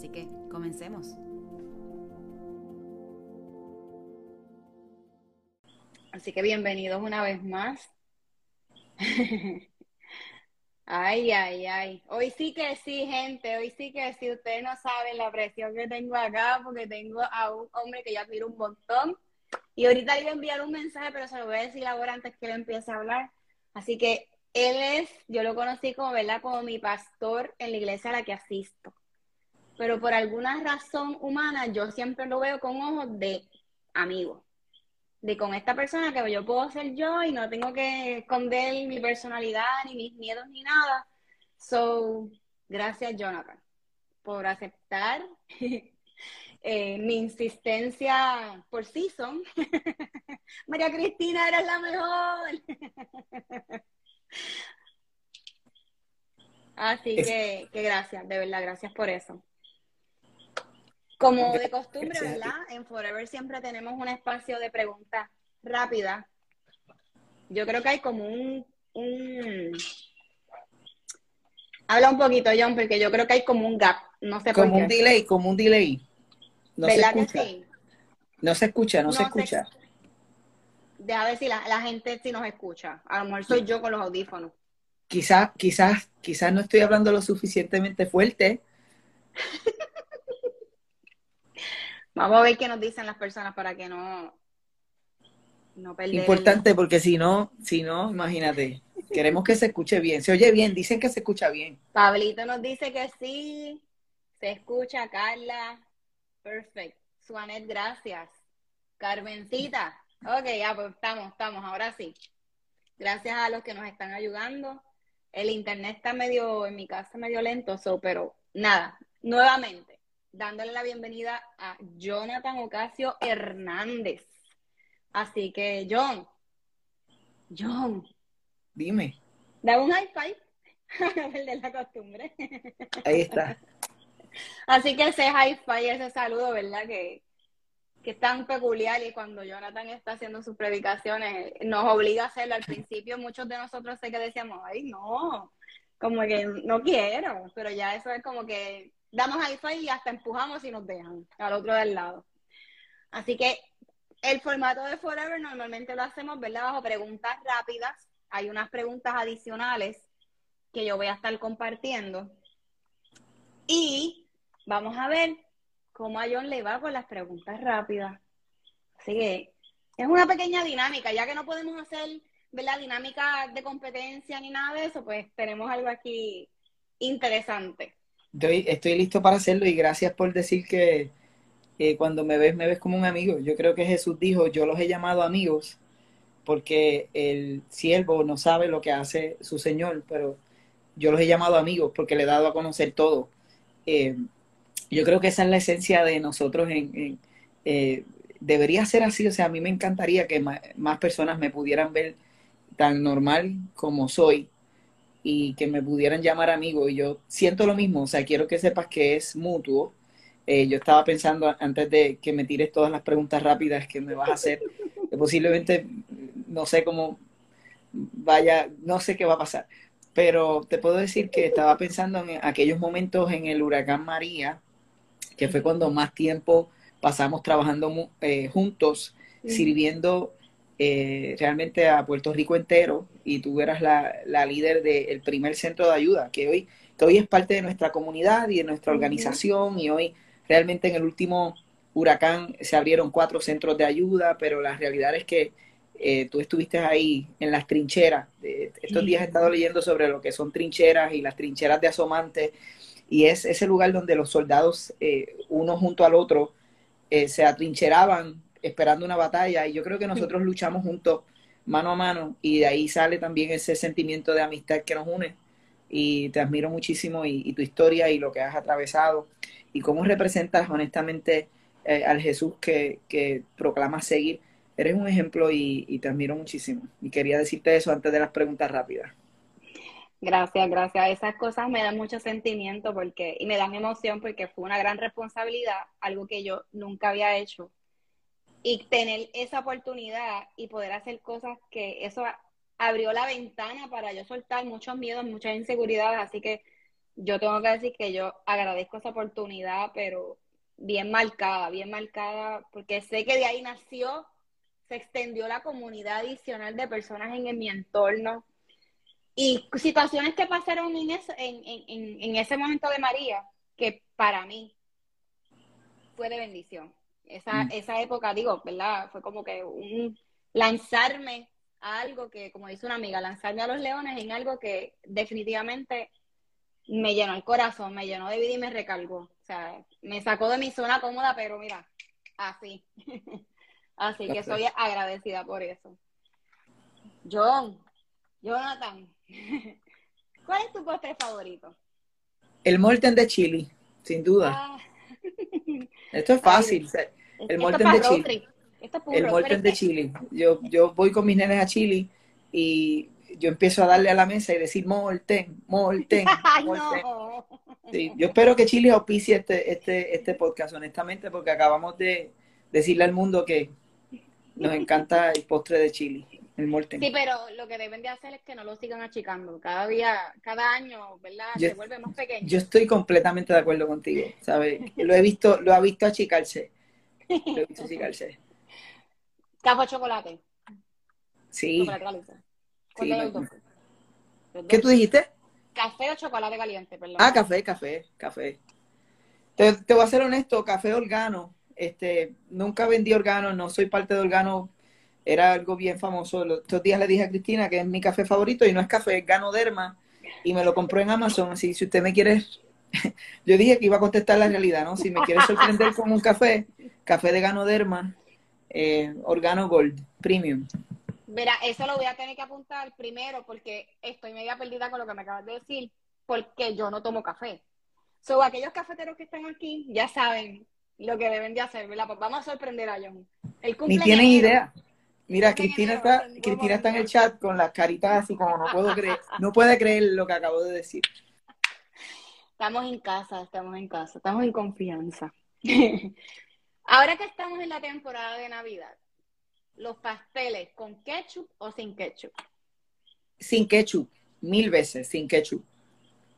Así que comencemos. Así que bienvenidos una vez más. Ay, ay, ay. Hoy sí que sí, gente. Hoy sí que sí. Ustedes no saben la presión que tengo acá porque tengo a un hombre que yo admiro un montón. Y ahorita le voy a enviar un mensaje, pero se lo voy a decir ahora antes que él empiece a hablar. Así que él es, yo lo conocí como, ¿verdad? Como mi pastor en la iglesia a la que asisto pero por alguna razón humana yo siempre lo veo con ojos de amigo. De con esta persona que yo puedo ser yo y no tengo que esconder mi personalidad, ni mis miedos, ni nada. So, gracias Jonathan por aceptar eh, mi insistencia por season. María Cristina, eres la mejor. Así que, que gracias, de verdad, gracias por eso. Como de costumbre, ¿verdad? En Forever siempre tenemos un espacio de preguntas rápidas. Yo creo que hay como un, Habla un poquito, John, porque yo creo que hay como un gap. No sé como por un delay, como un delay. No se escucha. sí? No se escucha, no, se escucha. Deja ver si la, la, gente si nos escucha. A lo mejor soy yo con los audífonos. Quizás, quizás, quizás no estoy hablando lo suficientemente fuerte. Vamos a ver qué nos dicen las personas para que no, no perder Importante porque si no, si no, imagínate, queremos que se escuche bien. Se oye bien, dicen que se escucha bien. Pablito nos dice que sí, se escucha, Carla. Perfecto. Suanet, gracias. Carmencita. Ok, ya, pues estamos, estamos, ahora sí. Gracias a los que nos están ayudando. El internet está medio, en mi casa, medio lento, pero nada, nuevamente dándole la bienvenida a Jonathan Ocasio Hernández. Así que, John, John. Dime. Da un high five. el de la costumbre. Ahí está. Así que ese high five, ese saludo, ¿verdad? Que, que es tan peculiar y cuando Jonathan está haciendo sus predicaciones nos obliga a hacerlo. Al principio muchos de nosotros sé que decíamos, ay, no, como que no quiero, pero ya eso es como que damos hi-fi y hasta empujamos y nos dejan al otro del lado. Así que el formato de Forever normalmente lo hacemos, ¿verdad? Bajo preguntas rápidas. Hay unas preguntas adicionales que yo voy a estar compartiendo. Y vamos a ver cómo a John le va con las preguntas rápidas. Así que es una pequeña dinámica, ya que no podemos hacer, ¿verdad? Dinámica de competencia ni nada de eso, pues tenemos algo aquí interesante. Estoy, listo para hacerlo y gracias por decir que cuando me ves, me ves como un amigo. Yo creo que Jesús dijo, yo los he llamado amigos porque el siervo no sabe lo que hace su Señor, pero yo los he llamado amigos porque le he dado a conocer todo. Eh, yo creo que esa es la esencia de nosotros en, eh, debería ser así, o sea, a mí me encantaría que más personas me pudieran ver tan normal como soy y que me pudieran llamar amigo. Y yo siento lo mismo, o sea, quiero que sepas que es mutuo. Eh, yo estaba pensando antes de que me tires todas las preguntas rápidas que me vas a hacer, que posiblemente no sé cómo vaya, no sé qué va a pasar, pero te puedo decir que estaba pensando en aquellos momentos en el huracán María, que fue cuando más tiempo pasamos trabajando eh, juntos, sirviendo eh, realmente a Puerto Rico entero y tú eras la, líder del primer centro de ayuda, que hoy, que hoy es parte de nuestra comunidad y de nuestra organización y hoy realmente en el último huracán se abrieron cuatro centros de ayuda, pero la realidad es que eh, tú estuviste ahí en las trincheras. estos días he estado leyendo sobre lo que son trincheras y las trincheras de asomantes y es ese lugar donde los soldados, eh, uno junto al otro, se atrincheraban esperando una batalla y yo creo que nosotros luchamos juntos mano a mano y de ahí sale también ese sentimiento de amistad que nos une y te admiro muchísimo y, tu historia y lo que has atravesado y cómo representas honestamente eh, al Jesús que, que proclamas seguir. Eres un ejemplo y, y te admiro muchísimo. Y quería decirte eso antes de las preguntas rápidas. Gracias, gracias. Esas cosas me dan mucho sentimiento porque, y me dan emoción porque fue una gran responsabilidad, algo que yo nunca había hecho. Y tener esa oportunidad y poder hacer cosas que eso abrió la ventana para yo soltar muchos miedos, muchas inseguridades, así que yo tengo que decir que yo agradezco esa oportunidad, pero bien marcada, bien marcada, porque sé que de ahí nació, se extendió la comunidad adicional de personas en, mi entorno y situaciones que pasaron en ese, en, ese momento de María, que para mí fue de bendición. Esa, mm. esa época, digo, ¿verdad? Fue como que un lanzarme algo que, como dice una amiga, lanzarme a los leones en algo que definitivamente me llenó el corazón, me llenó de vida y me recargó. O sea, me sacó de mi zona cómoda, pero mira, así. así que soy agradecida por eso. John, Jonathan, ¿cuál es tu postre favorito? El molten de chili, sin duda. Ah. Esto es fácil. El molten de chili el molten de chili. Yo, yo voy con mis nenes a Chile y yo empiezo a darle a la mesa y decir molten, molten, molten. Sí, yo espero que Chile auspicie este, este, este podcast, honestamente, porque acabamos de decirle al mundo que nos encanta el postre de chili, el molten. Sí, pero lo que deben de hacer es que no lo sigan achicando. Cada día, cada año, ¿verdad? Se vuelve más pequeño. Yo estoy completamente de acuerdo contigo, ¿sabes? Lo he visto, lo ha visto achicarse. ¿Café o chocolate? Sí. ¿Qué tú dijiste? Café o chocolate caliente, perdón. Ah, café, café, café. Te, voy a ser honesto, café organo. Este, nunca vendí organo, no soy parte de organo. Era algo bien famoso. Los, estos días le dije a Cristina que es mi café favorito y no es café, es Ganoderma. Y me lo compró en Amazon. Así si usted me quiere. Yo dije que iba a contestar la realidad, ¿no? Si me quiere sorprender con un café, café de Ganoderma, eh, Organo Gold Premium. Mira, eso lo voy a tener que apuntar primero porque estoy media perdida con lo que me acabas de decir, porque yo no tomo café. So, aquellos cafeteros que están aquí ya saben lo que deben de hacer, ¿verdad? Pues vamos a sorprender a John. Ni tienen idea. Mira, Cristina está, Cristina está en el chat con las caritas así como no puedo creer, no puede creer lo que acabo de decir. Estamos en casa, estamos en casa, estamos en confianza. Ahora que estamos en la temporada de Navidad, los pasteles con ketchup o sin ketchup? Sin ketchup, mil veces sin ketchup.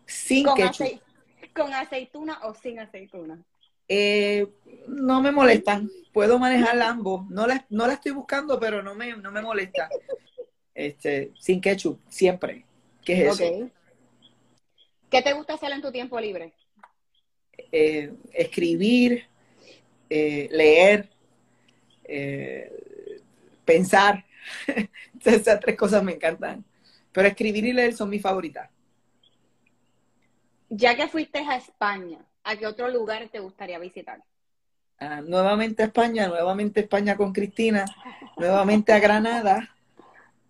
Sin ¿Con ketchup. ¿Con aceituna o sin aceituna? Eh, no me molestan. Puedo manejar ambos. No la, no la estoy buscando, pero no me, no me molesta. Este, sin ketchup, siempre. ¿Qué es eso? ¿Qué te gusta hacer en tu tiempo libre? Eh, escribir, eh, leer, eh, pensar. Esas tres cosas me encantan. Pero escribir y leer son mis favoritas. Ya que fuiste a España, ¿a qué otro lugar te gustaría visitar? Ah, nuevamente a España, nuevamente a España con Cristina, nuevamente a Granada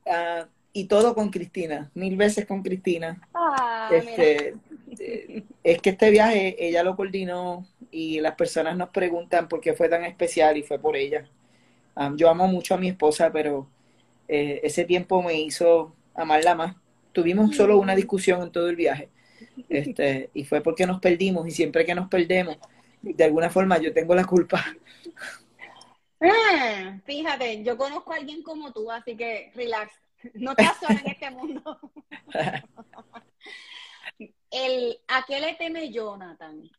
ah, y todo con Cristina, mil veces con Cristina. Ah, este, eh, es que este viaje ella lo coordinó, y las personas nos preguntan por qué fue tan especial y fue por ella. yo amo mucho a mi esposa, pero eh, ese tiempo me hizo amarla más. Tuvimos solo una discusión en todo el viaje este, y fue porque nos perdimos y siempre que nos perdemos, de alguna forma yo tengo la culpa. Ah, fíjate, yo conozco a alguien como tú, así que relax, no te sola en este mundo. El, ¿A qué le teme Jonathan?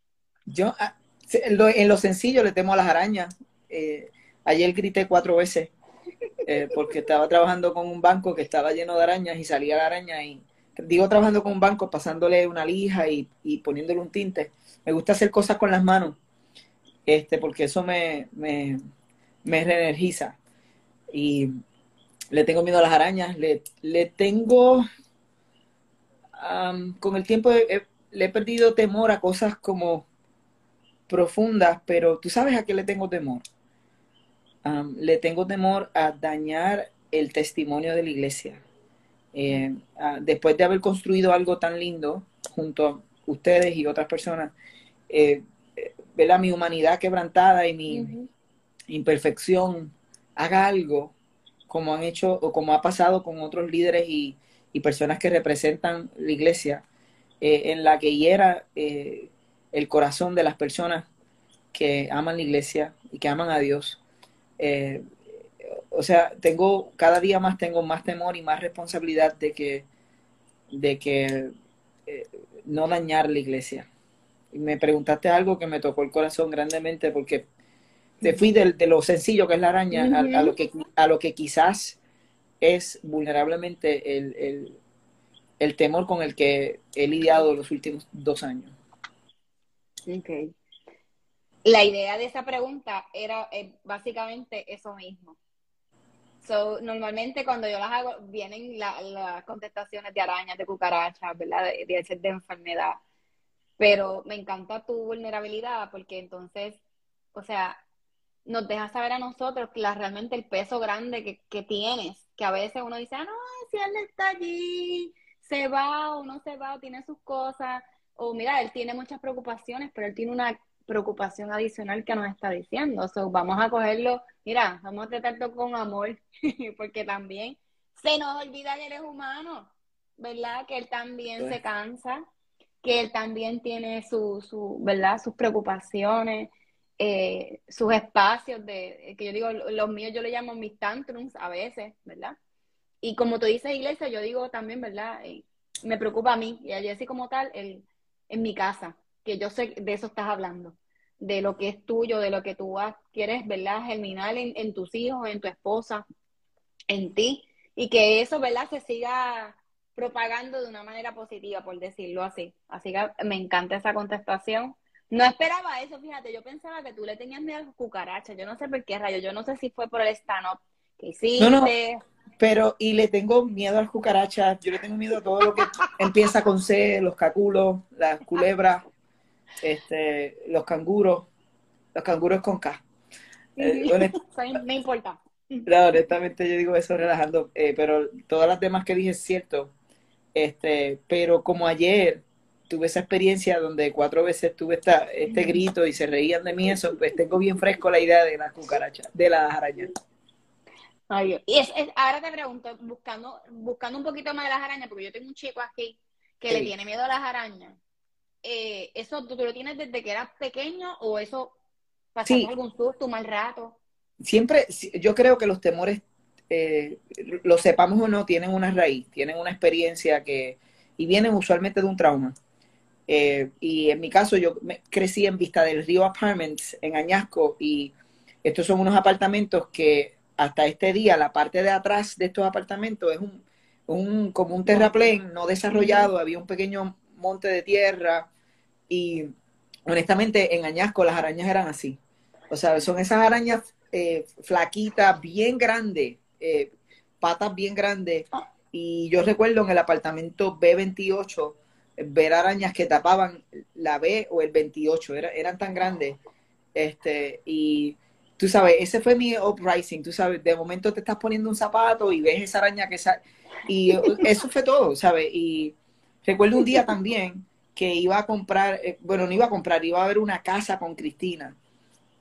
Yo, ah, en lo, sencillo le temo a las arañas. Eh, ayer grité cuatro veces eh, porque estaba trabajando con un banco que estaba lleno de arañas y salía la araña y digo trabajando con un banco pasándole una lija y, poniéndole un tinte. Me gusta hacer cosas con las manos este porque eso me, me, me reenergiza y le tengo miedo a las arañas. Le, le tengo con el tiempo le he perdido temor a cosas como profundas, pero tú sabes a qué le tengo temor. le tengo temor a dañar el testimonio de la iglesia. Eh, después de haber construido algo tan lindo junto a ustedes y otras personas, eh, ¿verdad? mi humanidad quebrantada y mi imperfección haga algo como han hecho o como ha pasado con otros líderes y, personas que representan la iglesia, eh, en la que hiera eh, el corazón de las personas que aman la iglesia y que aman a Dios. Eh, o sea, tengo, cada día más tengo más temor y más responsabilidad de que, de que no dañar la iglesia. Y me preguntaste algo que me tocó el corazón grandemente porque te fui de, lo sencillo que es la araña a, lo que, a lo que quizás es vulnerablemente el, temor con el que he lidiado los últimos dos años. Ok. La idea de esa pregunta era eh, básicamente eso mismo. So, normalmente cuando yo las hago, vienen las contestaciones de arañas, de cucarachas, ¿verdad? De, de, de enfermedad. Pero me encanta tu vulnerabilidad porque entonces, o sea, nos deja saber a nosotros la, realmente el peso grande que, que, tienes, que a veces uno dice, ah, no, si él está allí, se va o no se va o tiene sus cosas, o mira, él tiene muchas preocupaciones, pero él tiene una preocupación adicional que nos está diciendo, so, vamos a cogerlo, mira, vamos a tratarlo con amor, porque también se nos olvida que él es humano, ¿verdad? Que él también se cansa, que él también tiene su, su, ¿verdad? Sus preocupaciones, eh, sus espacios de, que yo digo, los míos yo le llamo mis tantrums a veces, ¿verdad? Y como tú dices, iglesia, yo digo también, ¿verdad? Eh, me preocupa a mí y a Jessy como tal el, en mi casa, que yo sé de eso estás hablando, de lo que es tuyo, de lo que tú quieres, ¿verdad? Germinar en tus hijos, en tu esposa, en ti, y que eso, ¿verdad? Se siga propagando de una manera positiva, por decirlo así. Así que me encanta esa contestación. No esperaba eso, fíjate, yo pensaba que tú le tenías miedo a las cucarachas, yo no sé por qué rayo, yo no sé si fue por el stand-up que hiciste. No, no, pero y le tengo miedo a las cucarachas, yo le tengo miedo a todo lo que empieza con C, los caculos, las culebras, este, los canguros, los canguros con K. Eh, me importa. No, honestamente yo digo eso relajando, eh, pero todas las demás que dije es cierto. Este, pero como ayer tuve esa experiencia donde cuatro veces tuve esta, este grito y se reían de mí, eso, pues tengo bien fresco la idea de las cucarachas, de las arañas. Ay, y es, ahora te pregunto, buscando, buscando un poquito más de las arañas, porque yo tengo un chico aquí que le tiene miedo a las arañas. Eh, ¿Eso tú, lo tienes desde que eras pequeño o eso pasó algún susto, un mal rato? Siempre, yo creo que los temores, eh, lo sepamos o no, tienen una raíz, tienen una experiencia que, y vienen usualmente de un trauma. Eh, y en mi caso, yo crecí en Vista del Río Apartments en Añasco y estos son unos apartamentos que hasta este día la parte de atrás de estos apartamentos es un, un como un terraplén no desarrollado, había un pequeño monte de tierra y honestamente en Añasco las arañas eran así. O sea, son esas arañas eh, flaquitas, bien grandes, eh, patas bien grandes. Ah. Y yo recuerdo en el apartamento B28 ver arañas que tapaban la B o el 28, era, eran tan grandes. Este, y tú sabes, ese fue mi uprising, tú sabes, de momento te estás poniendo un zapato y ves esa araña que sale. Y eso fue todo, ¿sabes? Y recuerdo un día también que iba a comprar, eh, bueno, no iba a comprar, iba a ver una casa con Cristina,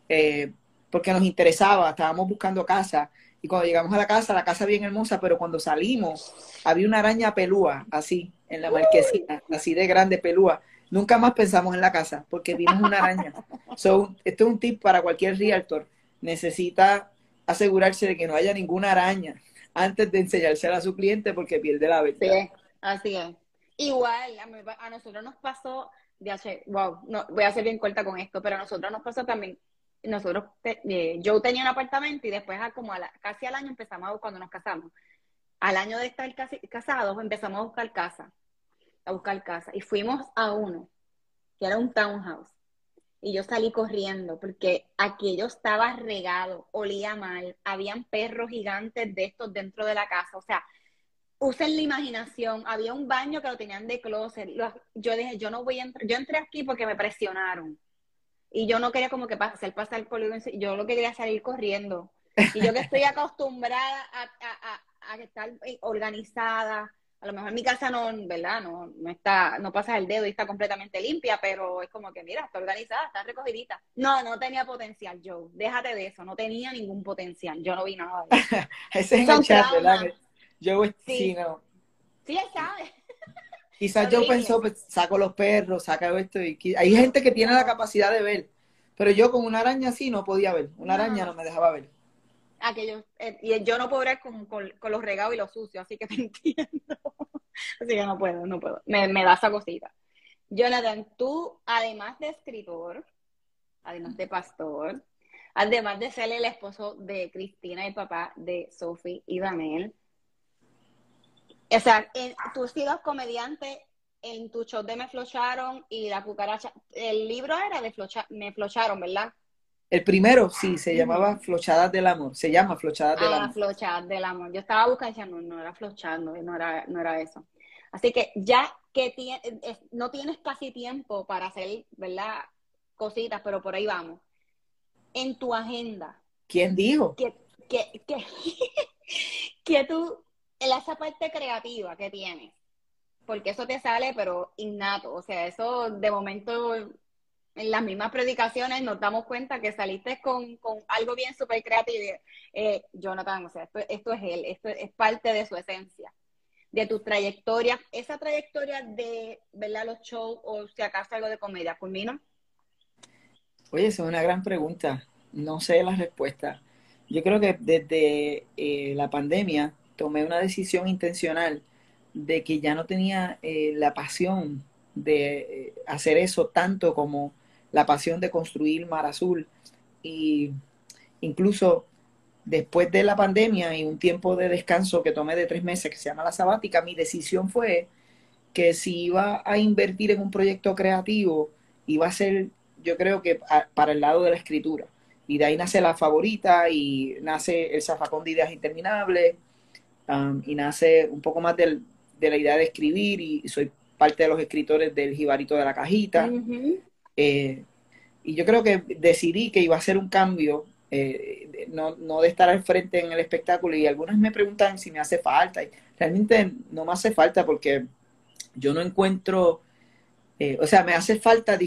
eh, porque nos interesaba, estábamos buscando casa. Y cuando llegamos a la casa, la casa bien hermosa, pero cuando salimos, había una araña pelúa, así, en la marquesina, así de grande, pelúa. Nunca más pensamos en la casa porque vimos una araña. So, esto es un tip para cualquier realtor. Necesita asegurarse de que no haya ninguna araña antes de enseñársela a su cliente porque pierde la venta. Sí, así es. Igual, a, nosotros nos pasó, de wow, no, voy a ser bien corta con esto, pero a nosotros nos pasó también, nosotros, eh, yo tenía un apartamento y después como casi al año empezamos, cuando nos casamos, al año de estar casi, casados empezamos a buscar casa a buscar casa y fuimos a uno, que era un townhouse. Y yo salí corriendo porque aquello estaba regado, olía mal, habían perros gigantes de estos dentro de la casa. O sea, usen la imaginación. Había un baño que lo tenían de closet. Yo dije, yo no voy a entrar. Yo entré aquí porque me presionaron. Y yo no quería como que hacer pasar por Yo lo que quería salir corriendo. Y yo que estoy acostumbrada a, a, a estar organizada, a lo mejor mi casa no, ¿verdad? No, no está, no pasas el dedo y está completamente limpia, pero es como que, mira, está organizada, está recogidita. No, no tenía potencial, Joe. Déjate de eso, no tenía ningún potencial. Yo no vi nada de eso. Ese es el chat, ¿verdad? Joe, sí. sí, no. Sí, él sabe. Quizás yo pensó, pues, saco los perros, saco esto. Y hay gente que tiene la capacidad de ver, pero yo con una araña así no podía ver. Una araña no me dejaba ver aquello, eh, y yo no puedo con, con, los regados y los sucios, así que te entiendo. así que no puedo, no puedo. Me, me da esa cosita. Jonathan, tú, además de escritor, además de pastor, además de ser el esposo de Cristina y papá de Sophie y Daniel, o sea, tú has sido comediante en tu show de Me Flocharon y La Cucaracha. El libro era de Flocha, Me Flocharon, ¿verdad? El primero, sí, se llamaba Flochadas del Amor. Se llama Flochadas del ah, Amor. Flochadas del Amor. Yo estaba buscando y decía, no, no era flochando, no era, no era eso. Así que ya que no tienes casi tiempo para hacer, ¿verdad? Cositas, pero por ahí vamos. En tu agenda. ¿Quién dijo? Que, que, que, que tú, en esa parte creativa que tienes, porque eso te sale, pero innato. O sea, eso de momento en las mismas predicaciones nos damos cuenta que saliste con, algo bien súper creativo. Eh, Jonathan, o sea, esto, es él, esto es parte de su esencia, de tu trayectoria, esa trayectoria de, ¿verdad? Los shows o si acaso algo de comedia, ¿culmino? Oye, esa es una gran pregunta. No sé la respuesta. Yo creo que desde eh, la pandemia tomé una decisión intencional de que ya no tenía eh, la pasión de hacer eso tanto como la pasión de construir Mar Azul. Y incluso después de la pandemia y un tiempo de descanso que tomé de tres meses que se llama la sabática, mi decisión fue que si iba a invertir en un proyecto creativo, iba a ser, yo creo que para el lado de la escritura. Y de ahí nace la favorita y nace el zafacón de ideas interminables um, y nace un poco más de la idea de escribir y, soy parte de los escritores del Jibarito de la Cajita. Eh, y yo creo que decidí que iba a ser un cambio, eh, no, no, de estar al frente en el espectáculo. Y algunas me preguntan si me hace falta. Y realmente no me hace falta porque yo no encuentro, eh, o sea, me hace falta,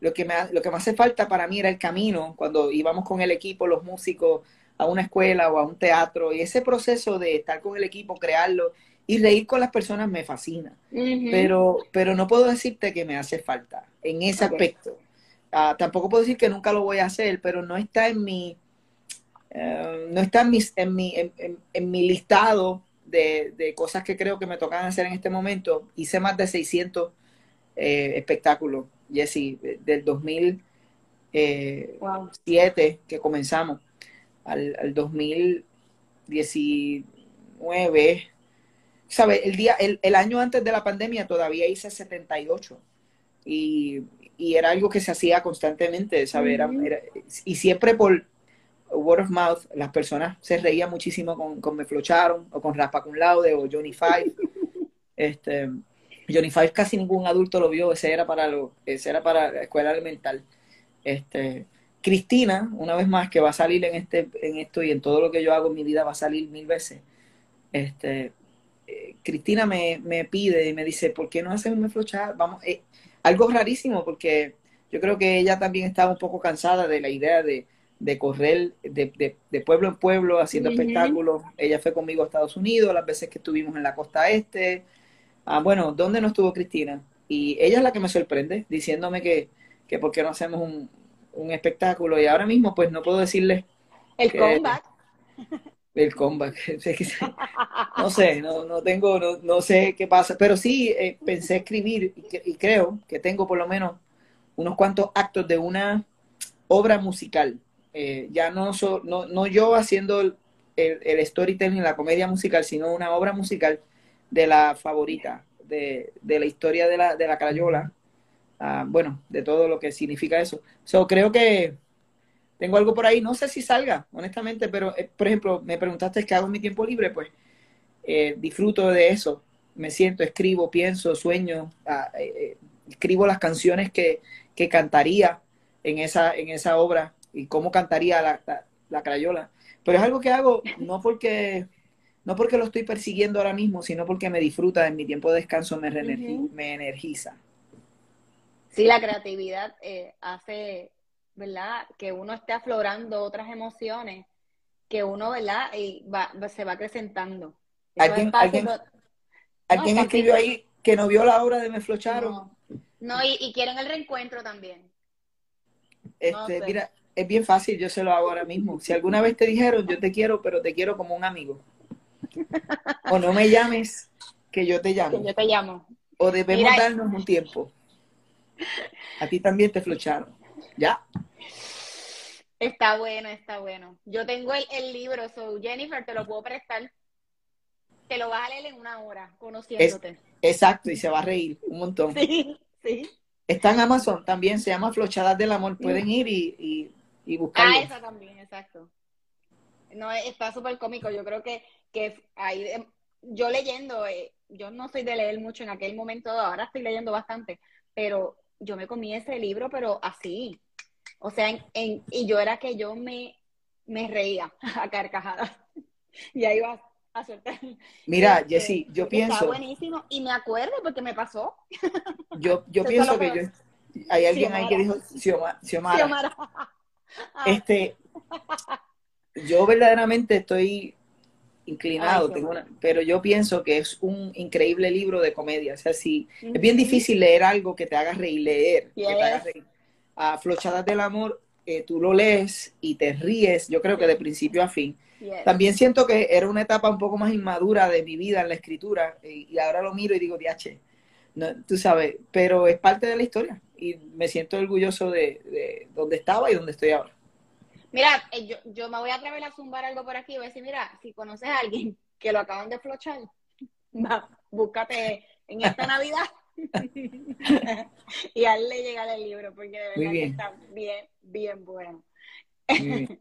lo, que me, lo que me hace falta para mí era el camino, cuando íbamos con el equipo, los músicos, a una escuela o a un teatro. Y ese proceso de estar con el equipo, crearlo y reír con las personas me fascina. pero, pero no puedo decirte que me hace falta en ese aspecto. Ah, tampoco puedo decir que nunca lo voy a hacer, pero no está en mi, eh, no está en, mis, en, mi, en, mi listado de, cosas que creo que me tocan hacer en este momento. Hice más de 600 eh, espectáculos, Jessy, del 2007 eh, que comenzamos al, al 2019 ¿sabes? El, día, el, el, año antes de la pandemia todavía hice 78 y, y era algo que se hacía constantemente, ¿sabes? y siempre por word of mouth, las personas se reían muchísimo con, con Me Flocharon o con Raspa Cum Laude o Johnny Five. este, Johnny Five casi ningún adulto lo vio, ese era para, lo, ese era para la escuela elemental. Este, Cristina, una vez más, que va a salir en, este, en esto y en todo lo que yo hago en mi vida, va a salir mil veces. Este, eh, Cristina me, me, pide y me dice, ¿por qué no hacemos un flochar? Vamos, eh, algo rarísimo porque yo creo que ella también estaba un poco cansada de la idea de, de correr de, de, pueblo en pueblo haciendo espectáculos. Ella fue conmigo a Estados Unidos, las veces que estuvimos en la costa este. Ah, bueno, ¿dónde no estuvo Cristina? Y ella es la que me sorprende, diciéndome que, que por qué no hacemos un, un espectáculo. Y ahora mismo, pues no puedo decirle. El comeback. El comeback. no sé, no, no tengo, no, no, sé qué pasa, pero sí eh, pensé escribir y, creo que tengo por lo menos unos cuantos actos de una obra musical. Eh, ya no, no, no yo haciendo el, el, storytelling, la comedia musical, sino una obra musical de la favorita, de, de la historia de la, de la Crayola. Ah, bueno, de todo lo que significa eso. So, creo que tengo algo por ahí, no sé si salga, honestamente, pero eh, por ejemplo, me preguntaste qué hago en mi tiempo libre, pues eh, disfruto de eso, me siento, escribo, pienso, sueño, ah, eh, escribo las canciones que, que, cantaría en esa, en esa obra y cómo cantaría la, la, crayola. Pero es algo que hago no porque no porque lo estoy persiguiendo ahora mismo, sino porque me disfruta, en mi tiempo de descanso me, me energiza. Sí, la creatividad hace, ¿verdad? Que uno esté aflorando otras emociones, que uno, ¿verdad? Y va, se va acrecentando. ¿Alguien, ¿alguien, escribió ahí que no vio la obra de Me Flocharon? No, y, quieren el reencuentro también. Este, Mira, es bien fácil, yo se lo hago ahora mismo. Si alguna vez te dijeron, yo te quiero, pero te quiero como un amigo. O no me llames, que yo te llamo. Que yo te llamo. O debemos darnos un tiempo. A ti también te flocharon. ¿Ya? Está bueno, está bueno. Yo tengo el, libro, so Jennifer, te lo puedo prestar. Te lo vas a leer en una hora, conociéndote. exacto, y se va a reír un montón. Sí, sí. Está en Amazon también, se llama Flochadas del Amor. Pueden ir y, y, buscarlo. Ah, esa también, exacto. No, está súper cómico. Yo creo que que ahí, yo leyendo, eh, yo no soy de leer mucho en aquel momento, ahora estoy leyendo bastante, pero yo me comí ese libro, pero así. O sea, en, y yo era que yo me, me reía a carcajadas. y ahí va a soltar. Mira, este, Jessy, yo pienso. Está buenísimo. Y me acuerdo porque me pasó. Yo, yo pienso que yo, hay alguien ahí que dijo Xiomara. Este, yo verdaderamente estoy inclinado, tengo pero yo pienso que es un increíble libro de comedia. O sea, si es bien difícil leer algo que te haga reír, leer, que te haga reír. A Flochadas del Amor, eh, tú lo lees y te ríes, yo creo que de principio a fin. También siento que era una etapa un poco más inmadura de mi vida en la escritura y, ahora lo miro y digo, diache, no, tú sabes, pero es parte de la historia y me siento orgulloso de, de donde estaba y donde estoy ahora. Mira, eh, yo, yo me voy a atrever a zumbar algo por aquí y voy a decir, mira, si conoces a alguien que lo acaban de flochar, búscate en esta Navidad y hazle llegar el libro, porque de verdad que está bien, bien bueno.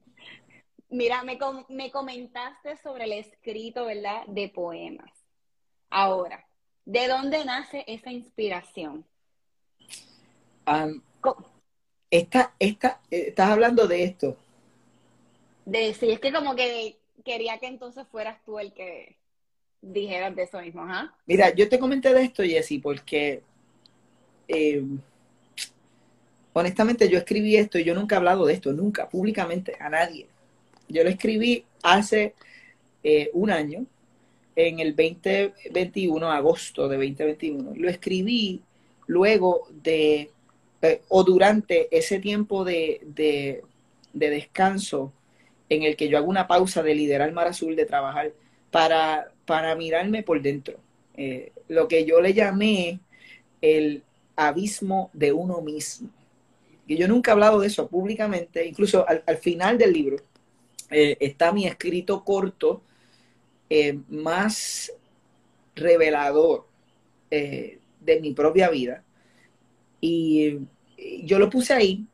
Mira, me, me comentaste sobre el escrito, ¿verdad?, de poemas. Ahora, ¿de dónde nace esa inspiración? esta, esta, eh, estás hablando de esto de sí, es que como que quería que entonces fueras tú el que dijeras de eso mismo, ¿ah? Mira, yo te comenté de esto, Jessy, porque eh, honestamente yo escribí esto y yo nunca he hablado de esto, nunca, públicamente, a nadie. Yo lo escribí hace eh, un año, en el 2021, agosto de 2021. Lo escribí luego de, eh, o durante ese tiempo de, de, de descanso en el que yo hago una pausa de liderar Mar Azul, de trabajar, para, para mirarme por dentro. Eh, lo que yo le llamé el abismo de uno mismo. Y yo nunca he hablado de eso públicamente, incluso al, final del libro eh, está mi escrito corto eh, más revelador de mi propia vida. Y yo lo puse ahí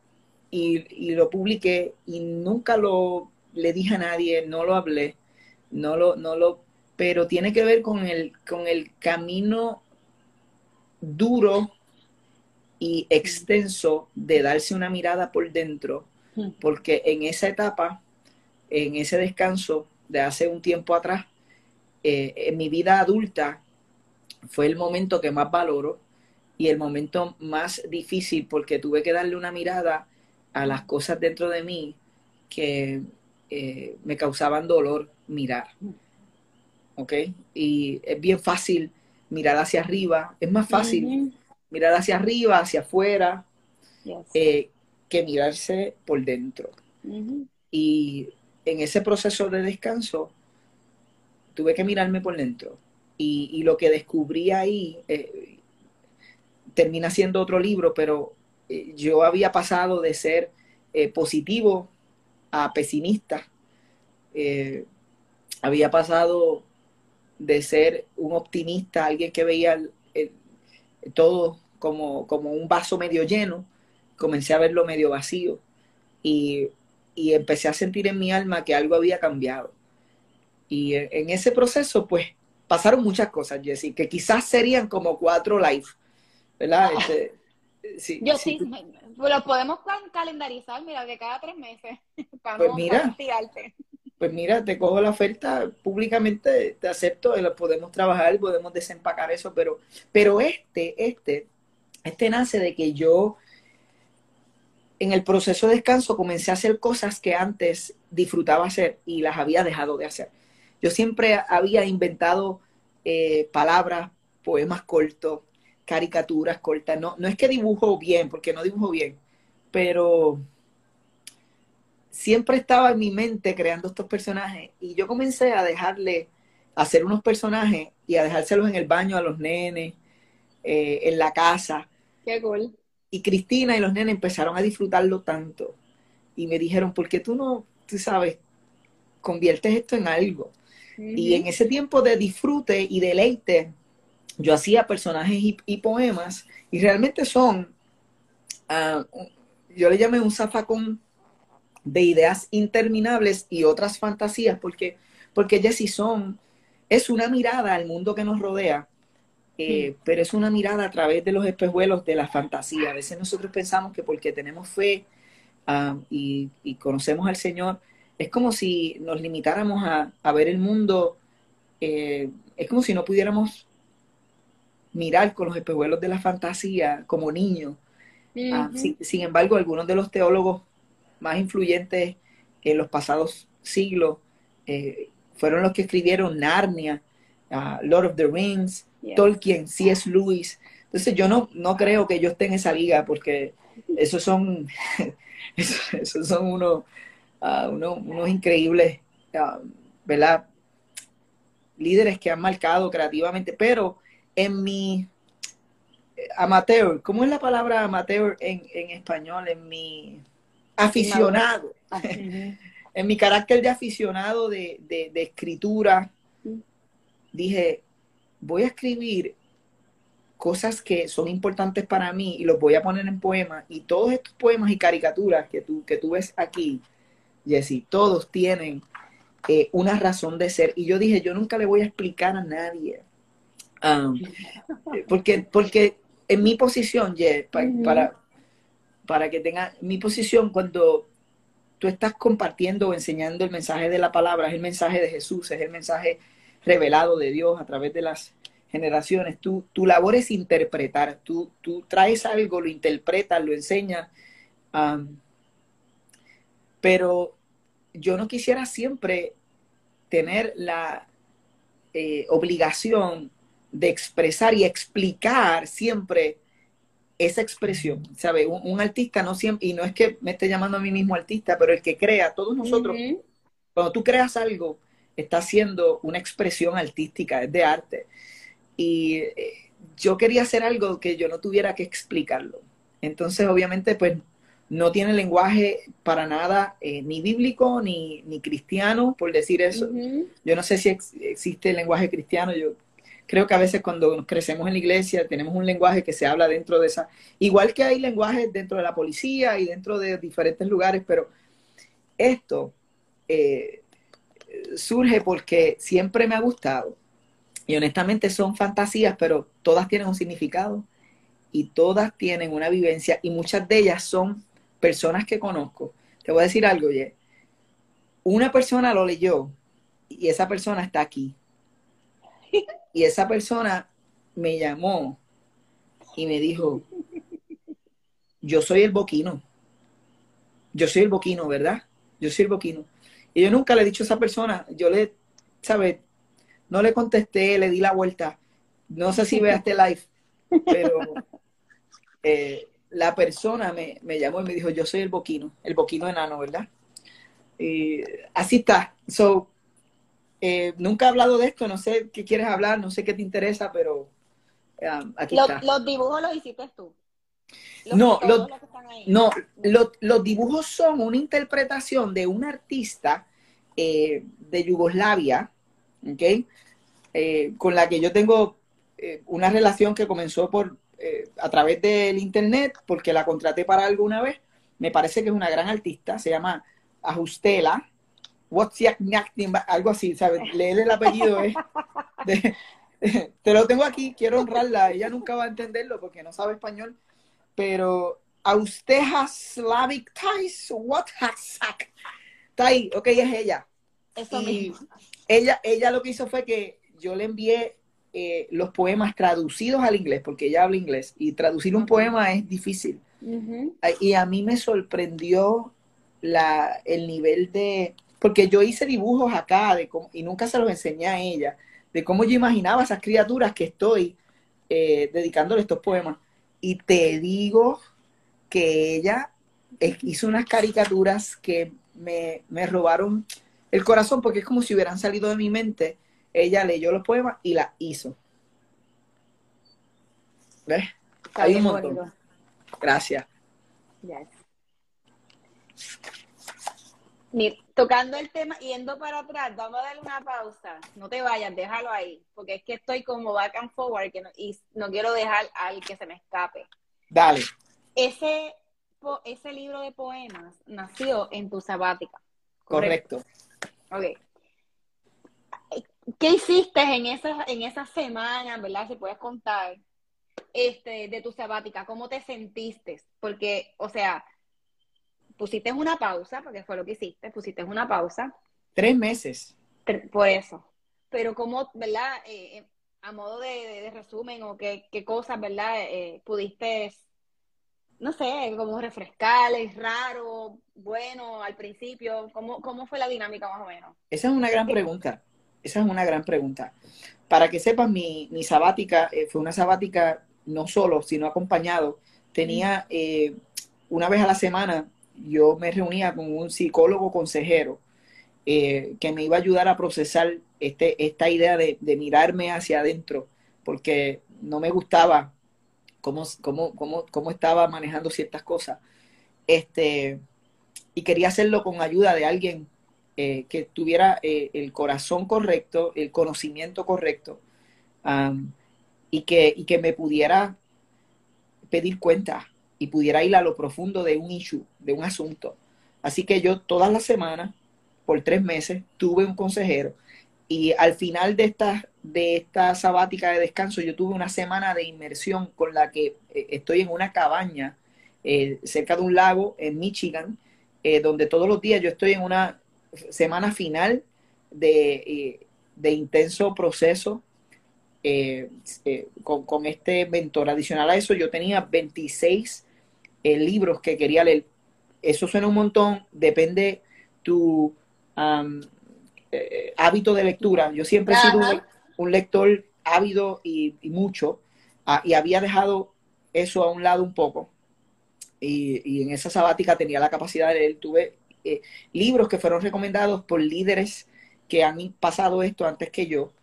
y, y, lo publiqué y nunca lo le dije a nadie, no lo hablé, no lo, no lo, pero tiene que ver con el, con el camino duro y extenso de darse una mirada por dentro, porque en esa etapa, en ese descanso de hace un tiempo atrás, eh, en mi vida adulta fue el momento que más valoro y el momento más difícil porque tuve que darle una mirada a las cosas dentro de mí que eh, me causaban dolor mirar. ¿Ok? Y es bien fácil mirar hacia arriba, es más fácil mirar hacia arriba, hacia afuera, eh, que mirarse por dentro. Y en ese proceso de descanso, tuve que mirarme por dentro. Y, lo que descubrí ahí eh, termina siendo otro libro, pero yo había pasado de ser positivo a pesimista. Eh, había pasado de ser un optimista, alguien que veía todo como, como, un vaso medio lleno, comencé a verlo medio vacío y, empecé a sentir en mi alma que algo había cambiado. Y en, ese proceso, pues, pasaron muchas cosas, Jessy, que quizás serían como cuatro live, ¿verdad? Este, Yo sí, lo podemos calendarizar, mira, de cada tres meses, para pues mira, pues mira, te cojo la oferta públicamente, te acepto, podemos trabajar, podemos desempacar eso, pero, pero este, este, este nace de que yo en el proceso de descanso comencé a hacer cosas que antes disfrutaba hacer y las había dejado de hacer. Yo siempre había inventado eh, palabras, poemas cortos, caricaturas cortas. No, no es que dibujo bien, porque no dibujo bien, pero siempre estaba en mi mente creando estos personajes y yo comencé a dejarle hacer unos personajes y a dejárselos en el baño a los nenes, eh, en la casa. Qué cool. Y Cristina y los nenes empezaron a disfrutarlo tanto y me dijeron, ¿por qué tú no, tú sabes, conviertes esto en algo? Y en ese tiempo de disfrute y deleite, yo hacía personajes y, poemas y realmente son, ah, yo le llamé un zafacón de ideas interminables y otras fantasías, porque, porque Jessy son, es una mirada al mundo que nos rodea, eh, pero es una mirada a través de los espejuelos de la fantasía. A veces nosotros pensamos que porque tenemos fe ah, y, conocemos al Señor, es como si nos limitáramos a, ver el mundo, eh, es como si no pudiéramos mirar con los espejuelos de la fantasía como niños. Ah, sin embargo, algunos de los teólogos más influyentes en los pasados siglos eh, fueron los que escribieron Narnia, uh, Lord of the Rings, Tolkien, C.S. Lewis. Entonces yo no, no creo que yo esté en esa liga porque esos son, esos son unos, uh, unos, increíbles, ¿verdad? Líderes que han marcado creativamente, pero en mi amateur, ¿cómo es la palabra amateur en, en español? En mi aficionado. en mi carácter de aficionado de, escritura, dije, voy a escribir cosas que son importantes para mí y los voy a poner en poemas. Y todos estos poemas y caricaturas que tú, que tú ves aquí, Jessy, todos tienen eh, una razón de ser. Y yo dije, yo nunca le voy a explicar a nadie. Um, porque, porque en mi posición, Jess, para, para que tenga mi posición cuando tú estás compartiendo o enseñando el mensaje de la palabra, es el mensaje de Jesús, es el mensaje revelado de Dios a través de las generaciones. tu labor es interpretar, tú, tú traes algo, lo interpretas, lo enseñas, pero yo no quisiera siempre tener la eh, obligación de expresar y explicar siempre esa expresión, ¿sabe? Un, artista no siempre, y no es que me esté llamando a mí mismo artista, pero el que crea, todos nosotros, cuando tú creas algo, está haciendo una expresión artística, es de arte. Y eh, yo quería hacer algo que yo no tuviera que explicarlo. Entonces, obviamente, pues no tiene lenguaje para nada eh, ni bíblico ni, ni, cristiano, por decir eso. Yo no sé si existe el lenguaje cristiano, yo creo que a veces cuando crecemos en la iglesia tenemos un lenguaje que se habla dentro de esa, igual que hay lenguajes dentro de la policía y dentro de diferentes lugares, pero esto eh, surge porque siempre me ha gustado y honestamente son fantasías, pero todas tienen un significado y todas tienen una vivencia y muchas de ellas son personas que conozco. Te voy a decir algo, oye. Una persona lo leyó y esa persona está aquí. Y esa persona me llamó y me dijo, yo soy el boquino. Yo soy el boquino, ¿verdad? Yo soy el boquino. Y yo nunca le he dicho a esa persona, yo le, ¿sabes? No le contesté, le di la vuelta. No sé si ve este live, pero eh, la persona me, me, llamó y me dijo, yo soy el boquino, el boquino enano, ¿verdad? Y así está. So, eh, nunca he hablado de esto, no sé qué quieres hablar, no sé qué te interesa, pero um, aquí está. Los dibujos los hiciste tú. no, los, no los, dibujos son una interpretación de un artista eh, de Yugoslavia, ¿ok? Eh, con la que yo tengo una relación que comenzó por a través del internet, porque la contraté para alguna vez. Me parece que es una gran artista, se llama Ajustela, Wozniak, algo así, ¿sabes? Leer el apellido es... te lo tengo aquí, quiero honrarla. Ella nunca va a entenderlo porque no sabe español, pero Austeja Slavic Tais, what Está ahí, ok, es ella. Eso y mismo. ella, ella lo que hizo fue que yo le envié eh, los poemas traducidos al inglés, porque ella habla inglés, y traducir un poema es difícil. Y a mí me sorprendió la, el nivel de, porque yo hice dibujos acá de cómo- y nunca se los enseñé a ella, de cómo yo imaginaba esas criaturas que estoy eh, dedicándole estos poemas. Y te digo que ella hizo unas caricaturas que me, me robaron el corazón, porque es como si hubieran salido de mi mente. Ella leyó los poemas y la hizo. ¿Ves? Está Hay un montón. bonito. Gracias. Yes. Tocando el tema, yendo para atrás, vamos a darle una pausa. No te vayas, déjalo ahí, porque es que estoy como back and forward que no- y no quiero dejar al que se me escape. Dale. Ese, ese libro de poemas nació en tu sabática. Correcto. Ok. ¿Qué hiciste en esas, en esas semanas, verdad? Si puedes contar, este, de tu sabática, ¿cómo te sentiste? Porque, o sea, pusiste una pausa, porque fue lo que hiciste, pusiste una pausa, Tres meses. por eso. Pero cómo, ¿verdad? Eh, eh, a modo de, de- de resumen, o qué, qué cosas, ¿verdad? Eh, pudiste, no sé, como refrescar, es raro, bueno, al principio, ¿cómo, cómo fue la dinámica más o menos? Esa es una gran pregunta. Esa es una gran pregunta. Para que sepas, mi, mi sabática eh, fue una sabática no solo, sino acompañado. Tenía una vez a la semana, yo me reunía con un psicólogo consejero eh, que me iba a ayudar a procesar este, esta idea de, mirarme hacia adentro, porque no me gustaba cómo, cómo, cómo, cómo estaba manejando ciertas cosas. Este, y quería hacerlo con ayuda de alguien eh, que tuviera eh, el corazón correcto, el conocimiento correcto, y, que, y que me pudiera pedir cuenta y pudiera ir a lo profundo de un issue, de un asunto. Así que yo todas las semanas, por tres meses, tuve un consejero y al final de esta, de sabática de descanso, yo tuve una semana de inmersión con la que eh, estoy en una cabaña eh, cerca de un lago en Michigan, eh, donde todos los días yo estoy en una semana final de, de intenso proceso con, con, este mentor. Adicional a eso, yo tenía 26 eh, libros que quería leer. Eso suena un montón, depende tu um, eh, hábito de lectura. Yo siempre he sido un, un lector ávido y, y mucho, uh, y había dejado eso a un lado un poco. Y, y, en esa sabática tenía la capacidad de leer. Tuve eh, libros que fueron recomendados por líderes que han pasado esto antes que yo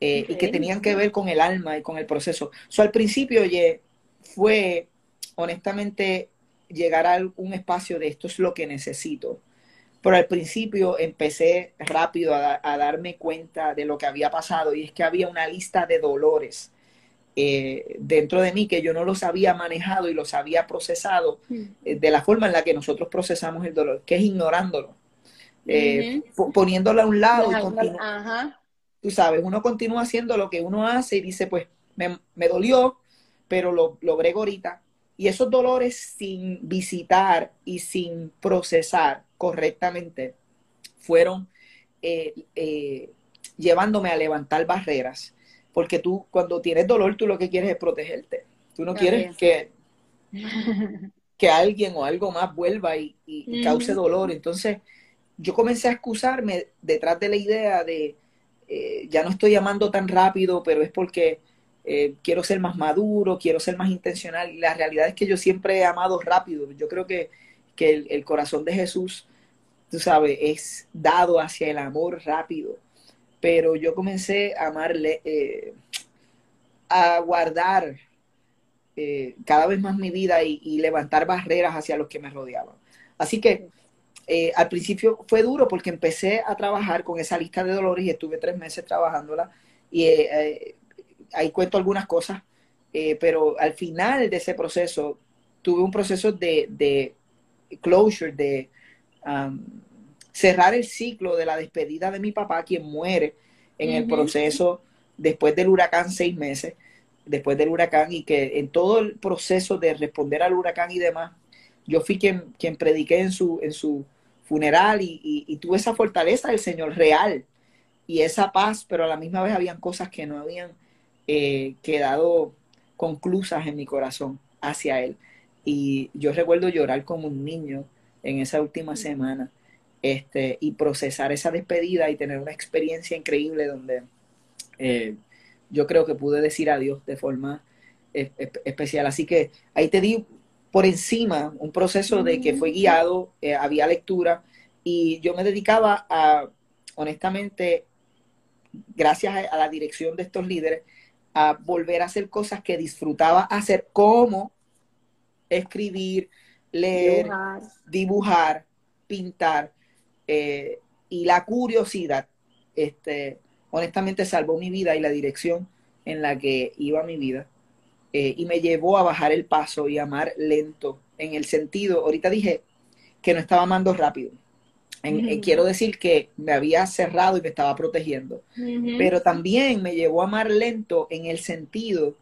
eh, okay. y que tenían que ver con el alma y con el proceso. So, al principio, oye, fue honestamente llegar a un espacio de esto es lo que necesito. Pero al principio empecé rápido a, a darme cuenta de lo que había pasado y es que había una lista de dolores eh, dentro de mí que yo no los había manejado y los había procesado eh, de la forma en la que nosotros procesamos el dolor, que es ignorándolo, eh, uh -huh. poniéndolo a un lado y continu -huh. tú sabes, uno continúa haciendo lo que uno hace y dice, pues me, me dolió, pero lo logré ahorita. Y esos dolores sin visitar y sin procesar correctamente fueron eh, llevándome a levantar barreras porque tú cuando tienes dolor tú lo que quieres es protegerte. Tú no quieres que, que alguien o algo más vuelva y, y, y, cause dolor. Entonces yo comencé a excusarme detrás de la idea de eh, ya no estoy llamando tan rápido, pero es porque eh, quiero ser más maduro, quiero ser más intencional. La realidad es que yo siempre he amado rápido. Yo creo que, que el, corazón de Jesús, tú sabes, es dado hacia el amor rápido pero yo comencé a amarle, eh, a guardar eh, cada vez más mi vida y, levantar barreras hacia los que me rodeaban. Así que al principio fue duro porque empecé a trabajar con esa lista de dolores y estuve tres meses trabajándola y ahí cuento algunas cosas, eh, pero al final de ese proceso tuve un proceso de, de closure, de... Um, cerrar el ciclo de la despedida de mi papá, quien muere en uh -huh. el proceso después del huracán seis meses, después del huracán, y que en todo el proceso de responder al huracán y demás, yo fui quien, quien prediqué en su, en su funeral y, tuve esa fortaleza del Señor real y esa paz, pero a la misma vez habían cosas que no habían eh, quedado conclusas en mi corazón hacia Él. Y yo recuerdo llorar como un niño en esa última semana este, y procesar esa despedida y tener una experiencia increíble donde eh, yo creo que pude decir adiós de forma especial. Así que ahí te di por encima un proceso de que fue guiado, eh, había lectura y yo me dedicaba a, honestamente, gracias a, la dirección de estos líderes, a volver a hacer cosas que disfrutaba hacer, como escribir, leer, dibujar, pintar. Eh, y la curiosidad, este, honestamente, salvó mi vida y la dirección en la que iba mi vida. Eh, y me llevó a bajar el paso y amar lento, en el sentido, ahorita dije que no estaba amando rápido. Quiero decir que me había cerrado y me estaba protegiendo, pero también me llevó a amar lento en el sentido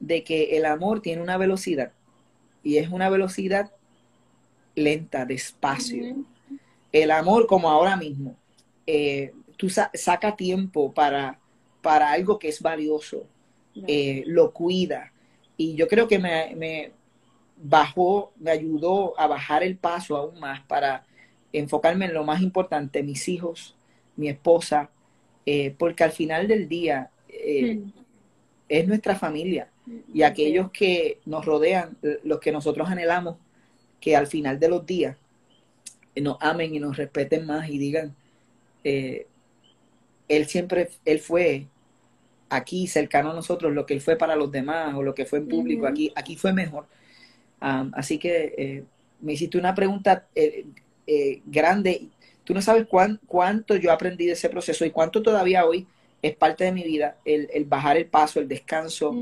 de que el amor tiene una velocidad y es una velocidad lenta, despacio. El amor, como ahora mismo, eh, tú saca tiempo para, para algo que es valioso, eh, lo cuida. Y yo creo que me, bajó, me ayudó a bajar el paso aún más para enfocarme en lo más importante, mis hijos, mi esposa, eh, porque al final del día mm. es nuestra familia y aquellos que nos rodean, los que nosotros anhelamos, que al final de los días nos amen y nos respeten más y digan, eh, él siempre, él fue aquí cercano a nosotros lo que él fue para los demás o lo que fue en público, aquí, aquí fue mejor. así que eh, me hiciste una pregunta eh, grande. Tú no sabes cuánto yo aprendí de ese proceso y cuánto todavía hoy es parte de mi vida, el, bajar el paso, el descanso,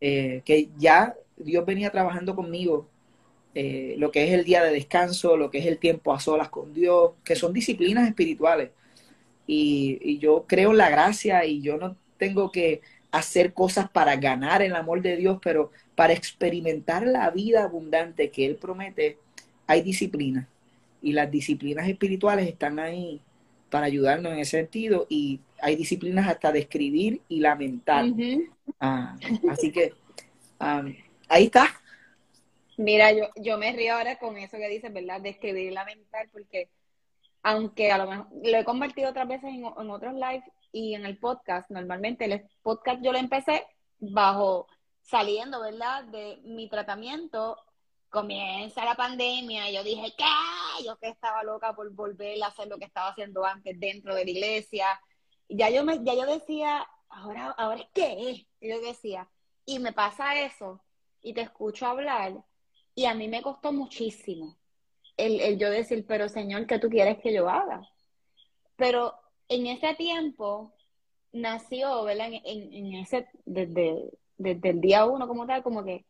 eh, que ya Dios venía trabajando conmigo, eh, lo que es el día de descanso, lo que es el tiempo a solas con Dios, que son disciplinas espirituales. Y, yo creo en la gracia y yo no tengo que hacer cosas para ganar el amor de Dios, pero para experimentar la vida abundante que Él promete, hay disciplinas. Y las disciplinas espirituales están ahí para ayudarnos en ese sentido y hay disciplinas hasta de escribir y lamentar. Ah, así que ahí está. Mira, yo, yo me río ahora con eso que dices, ¿verdad? De escribir y lamentar, porque aunque a lo mejor lo he convertido otras veces en, en otros lives y en el podcast, normalmente el podcast yo lo empecé bajo saliendo, ¿verdad? De mi tratamiento comienza la pandemia yo dije, ¿qué? Yo que estaba loca por volver a hacer lo que estaba haciendo antes dentro de la iglesia. Ya yo, me, ya yo decía, ahora, ahora es qué yo decía, y me pasa eso, y te escucho hablar, y a mí me costó muchísimo el, yo decir, pero Señor, ¿qué tú quieres que yo haga? Pero en ese tiempo nació, ¿verdad? En, en, ese, desde, desde el día uno como tal, como que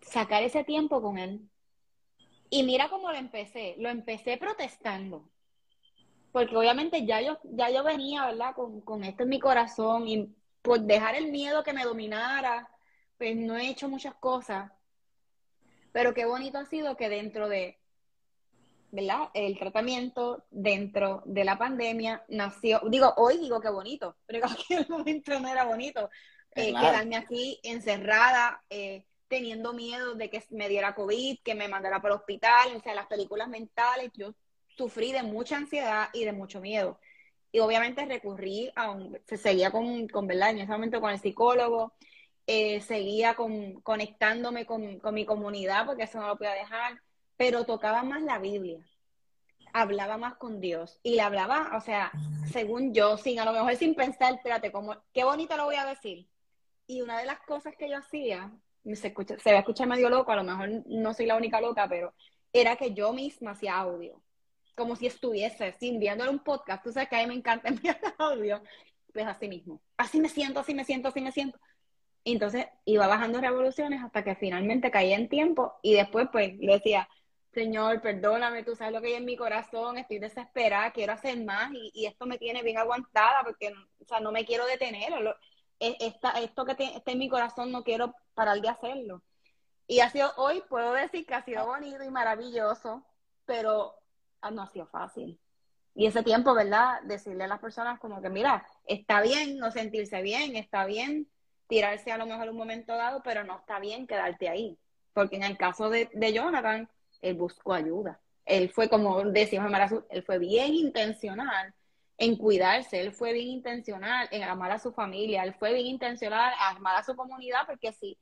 sacar ese tiempo con él. Y mira cómo lo empecé. Lo empecé protestando. Porque obviamente ya yo, ya yo venía, ¿verdad? Con, esto en mi corazón y por dejar el miedo que me dominara, pues no he hecho muchas cosas. Pero qué bonito ha sido que dentro de, ¿verdad? El tratamiento, dentro de la pandemia, nació, digo, hoy digo qué bonito, pero en aquel momento no era bonito. Eh, quedarme aquí encerrada, eh, teniendo miedo de que me diera COVID, que me mandara para el hospital, o sea, las películas mentales, yo sufrí de mucha ansiedad y de mucho miedo. Y obviamente recurrí a un, se seguía con, con, ¿verdad? En ese momento con el psicólogo, eh, seguía con, conectándome con, con mi comunidad, porque eso no lo podía dejar, pero tocaba más la Biblia hablaba más con Dios y le hablaba, o sea, según yo, sin a lo mejor sin pensar, espérate, como, qué bonito lo voy a decir. Y una de las cosas que yo hacía se, escucha, se va a escuchar medio loco, a lo mejor no soy la única loca, pero era que yo misma hacía audio, como si estuviese, sin viéndole un podcast, tú sabes que a mí me encanta enviar audio, pues así mismo, así me siento, así me siento, así me siento. Entonces iba bajando revoluciones hasta que finalmente caía en tiempo y después pues le decía, Señor, perdóname, tú sabes lo que hay en mi corazón, estoy desesperada, quiero hacer más y, esto me tiene bien aguantada porque, o sea, no me quiero detener. E, esta, esto que está en mi corazón no quiero parar de hacerlo. Y ha sido hoy, puedo decir que ha sido bonito y maravilloso, pero ah, no ha sido fácil. Y ese tiempo, ¿verdad? Decirle a las personas como que, mira, está bien no sentirse bien, está bien tirarse a lo mejor un momento dado, pero no está bien quedarte ahí. Porque en el caso de, Jonathan, él buscó ayuda. Él fue, como decíamos en él fue bien intencional en cuidarse, él fue bien intencional en amar a su familia, él fue bien intencional en amar a su comunidad, porque si,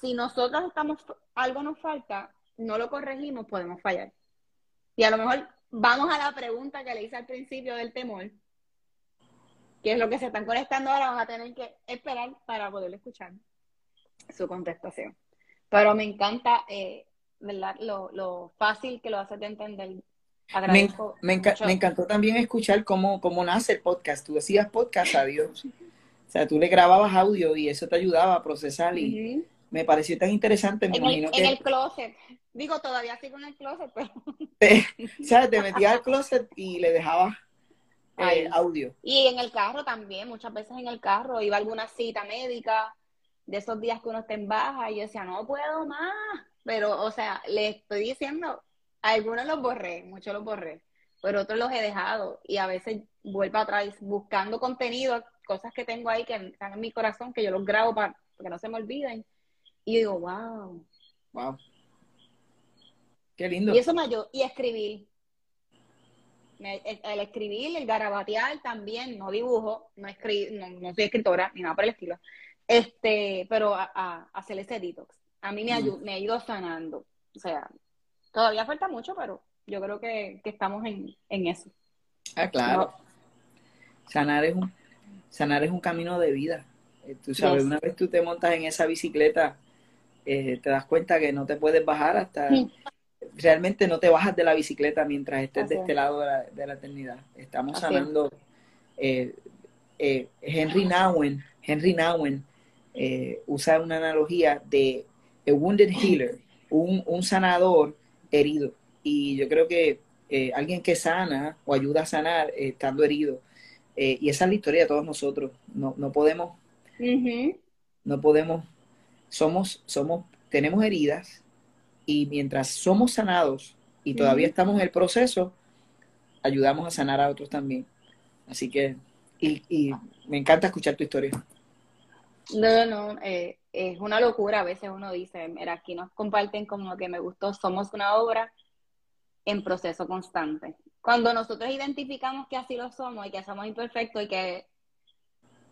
si nosotros estamos, algo nos falta, no lo corregimos, podemos fallar. Y a lo mejor vamos a la pregunta que le hice al principio del temor, que es lo que se están conectando ahora, van a tener que esperar para poder escuchar su contestación. Pero me encanta, eh, ¿verdad? Lo, lo, fácil que lo hace de entender. Me, me, me, encantó también escuchar cómo, cómo nace el podcast. Tú decías podcast a Dios. O sea, tú le grababas audio y eso te ayudaba a procesar y me pareció tan interesante. Me en, imagino el, que... en el closet. Digo, todavía sigo en el closet, pero... o sea, te metías al closet y le dejabas eh, audio. Y en el carro también, muchas veces en el carro iba a alguna cita médica de esos días que uno está en baja y yo decía, no puedo más. Pero, o sea, le estoy diciendo, algunos los borré, muchos los borré, pero otros los he dejado y a veces vuelvo atrás buscando contenido, cosas que tengo ahí que están en mi corazón, que yo los grabo para que no se me olviden. Y digo, wow. Wow. Qué lindo. Y eso me ayudó. Y escribir. el, escribir, el garabatear también, no dibujo, no, escri no, no, soy escritora, ni nada por el estilo. Este, pero a, a, hacer ese detox. A mí me, mm. me ha ido sanando. O sea, todavía falta mucho, pero yo creo que, que estamos en, en, eso. Ah, claro. Sanar es un sanar es un camino de vida. Eh, tú sabes, una vez tú te montas en esa bicicleta, eh, te das cuenta que no te puedes bajar hasta realmente no te bajas de la bicicleta mientras estés de este lado de la, de la eternidad. Estamos sanando. Eh, eh, Henry Nowen, Henry Nowen eh, usa una analogía de a wounded healer, un, un sanador herido. Y yo creo que alguien que sana o ayuda a sanar estando herido. y esa es la historia de todos nosotros. No, no podemos, no podemos, somos, somos, tenemos heridas, y mientras somos sanados y todavía estamos en el proceso, ayudamos a sanar a otros también. Así que, y, me encanta escuchar tu historia. No, no, eh, es una locura. A veces uno dice, mira, aquí nos comparten como lo que me gustó, somos una obra en proceso constante. Cuando nosotros identificamos que así lo somos y que somos imperfectos y que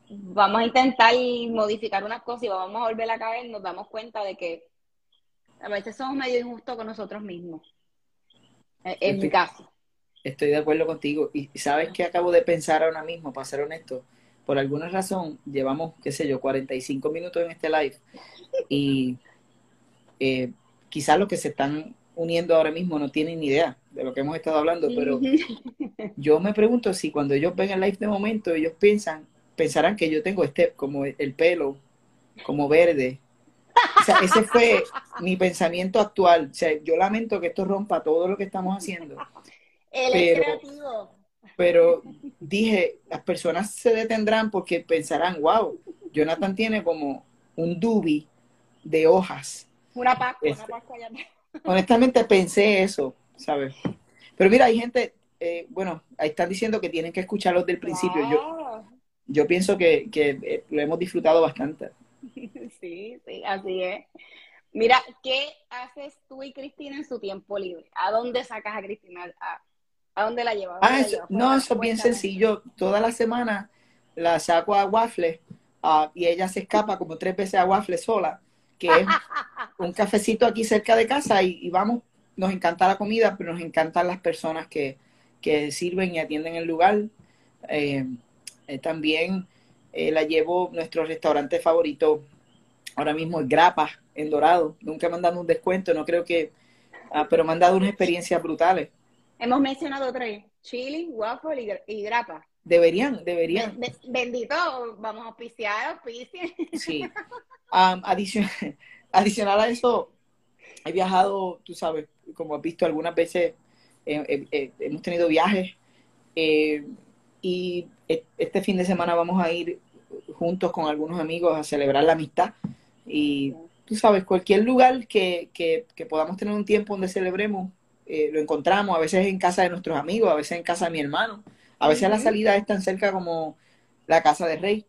vamos a intentar modificar unas cosas y vamos a volver a caer, nos damos cuenta de que a veces somos medio injustos con nosotros mismos. Eh, en mi caso. Estoy de acuerdo contigo. Y sabes qué acabo de pensar ahora mismo, para ser honesto. Por alguna razón, llevamos, qué sé yo, 45 minutos en este live. Y eh, quizás los que se están uniendo ahora mismo no tienen ni idea de lo que hemos estado hablando, pero yo me pregunto si cuando ellos ven el live de momento, ellos piensan, pensarán que yo tengo este, como el pelo, como verde, o sea, ese fue mi pensamiento actual. O sea, yo lamento que esto rompa todo lo que estamos haciendo. pero, creativo. Pero dije, las personas se detendrán porque pensarán, wow, Jonathan tiene como un dubi de hojas. Una paca, una este, Honestamente pensé eso, ¿sabes? Pero mira, hay gente, eh, bueno, ahí están diciendo que tienen que escucharlos del principio. Yo, yo pienso que, que eh, lo hemos disfrutado bastante. Sí, sí, así es. Mira, ¿qué haces tú y Cristina en su tiempo libre? ¿A dónde sacas a Cristina? ¿A, dónde la llevas? Ah, no, eso es bien sencillo. Toda la semana la saco a Waffle ah, y ella se escapa como tres veces a Waffle sola, que es un cafecito aquí cerca de casa y, vamos, nos encanta la comida, pero nos encantan las personas que, que sirven y atienden el lugar. Eh, eh, también eh, la llevo nuestro restaurante favorito ahora mismo es Grapa en Dorado. Nunca me han dado un descuento, no creo que, ah, pero me han dado unas experiencias brutales. Hemos mencionado tres, chili, waffle y, grapa. Deberían, deberían. bendito, vamos a auspiciar, auspicien. Sí. adicional a eso, he viajado, tú sabes, como has visto algunas veces, eh, eh, hemos tenido viajes y e, este fin de semana vamos a ir juntos con algunos amigos a celebrar la amistad. Y tú sabes, cualquier lugar que, que, podamos tener un tiempo donde celebremos, eh, lo encontramos, a veces en casa de nuestros amigos, a veces en casa de mi hermano, a veces la salida es tan cerca como la casa de Rey.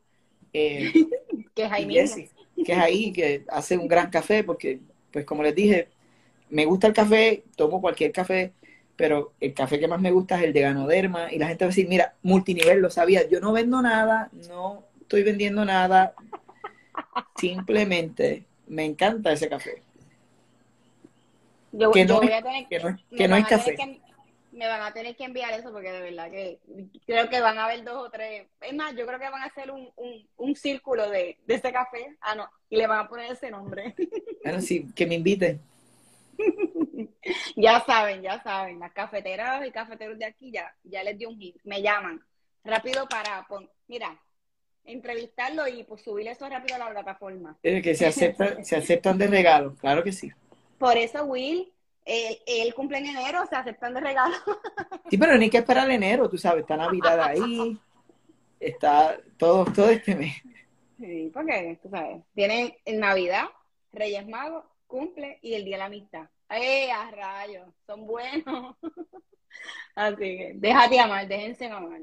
Eh, que es ahí que es ahí, que hace un gran café, porque, pues como les dije, me gusta el café, tomo cualquier café, pero el café que más me gusta es el de Ganoderma, y la gente va a decir, mira, multinivel, lo sabía, yo no vendo nada, no estoy vendiendo nada, simplemente me encanta ese café. Yo, que no, voy a tener, que no, es café. me van a tener que enviar eso porque de verdad que creo que van a haber dos o tres. Es más, yo creo que van a hacer un, un, círculo de, de ese café. Ah, no, y le van a poner ese nombre. Bueno, sí, que me inviten. ya saben, ya saben, las cafeteras y cafeteros de aquí ya, ya les dio un hit. Me llaman rápido para, mira, entrevistarlo y pues subir eso rápido a la plataforma. que se aceptan, se aceptan de regalo, claro que sí. Por eso, Will, el, cumple en enero, se aceptan de regalo. Sí, pero ni que esperar enero, tú sabes, está Navidad ahí, está todo, todo este mes. Sí, porque, tú sabes, tienen Navidad, Reyes Magos, cumple y el Día de la Amistad. ¡Eh, a rayos! Son buenos. Así que, déjate amar, déjense amar.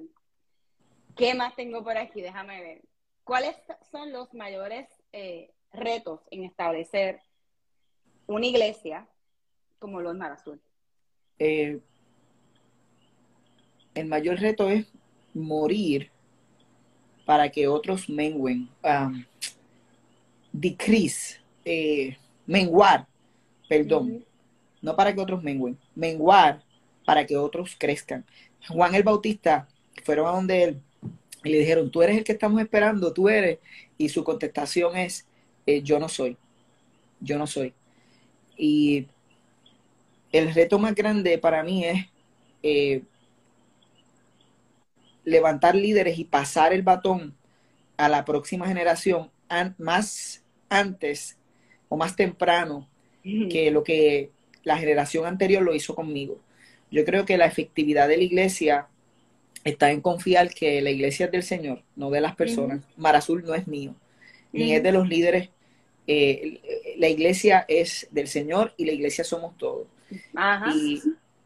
¿Qué más tengo por aquí? Déjame ver. ¿Cuáles son los mayores eh, retos en establecer una iglesia como los Mar Azul? Eh, el mayor reto es morir para que otros menguen, um, decrease, eh, menguar, perdón, no para que otros menguen, menguar para que otros crezcan. Juan el Bautista, fueron a donde él y le dijeron, tú eres el que estamos esperando, tú eres, y su contestación es, eh, yo no soy, yo no soy. Y el reto más grande para mí es eh, levantar líderes y pasar el batón a la próxima generación más antes o más temprano que lo que la generación anterior lo hizo conmigo. Yo creo que la efectividad de la iglesia está en confiar que la iglesia es del Señor, no de las personas. Mar Azul no es mío, ni es de los líderes eh, la iglesia es del Señor y la iglesia somos todos.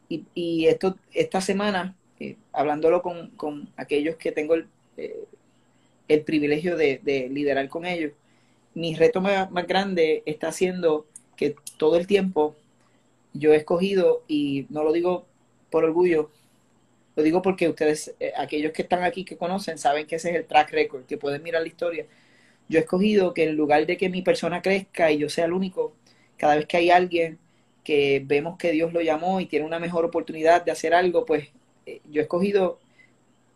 Y, esto, esta semana, eh, hablándolo con, aquellos que tengo el, eh, el privilegio de, liderar con ellos, mi reto más, grande está siendo que todo el tiempo yo he escogido, y no lo digo por orgullo, lo digo porque ustedes, aquellos que están aquí que conocen, saben que ese es el track record, que pueden mirar la historia yo he escogido que en lugar de que mi persona crezca y yo sea el único, cada vez que hay alguien que vemos que Dios lo llamó y tiene una mejor oportunidad de hacer algo, pues eh, yo he escogido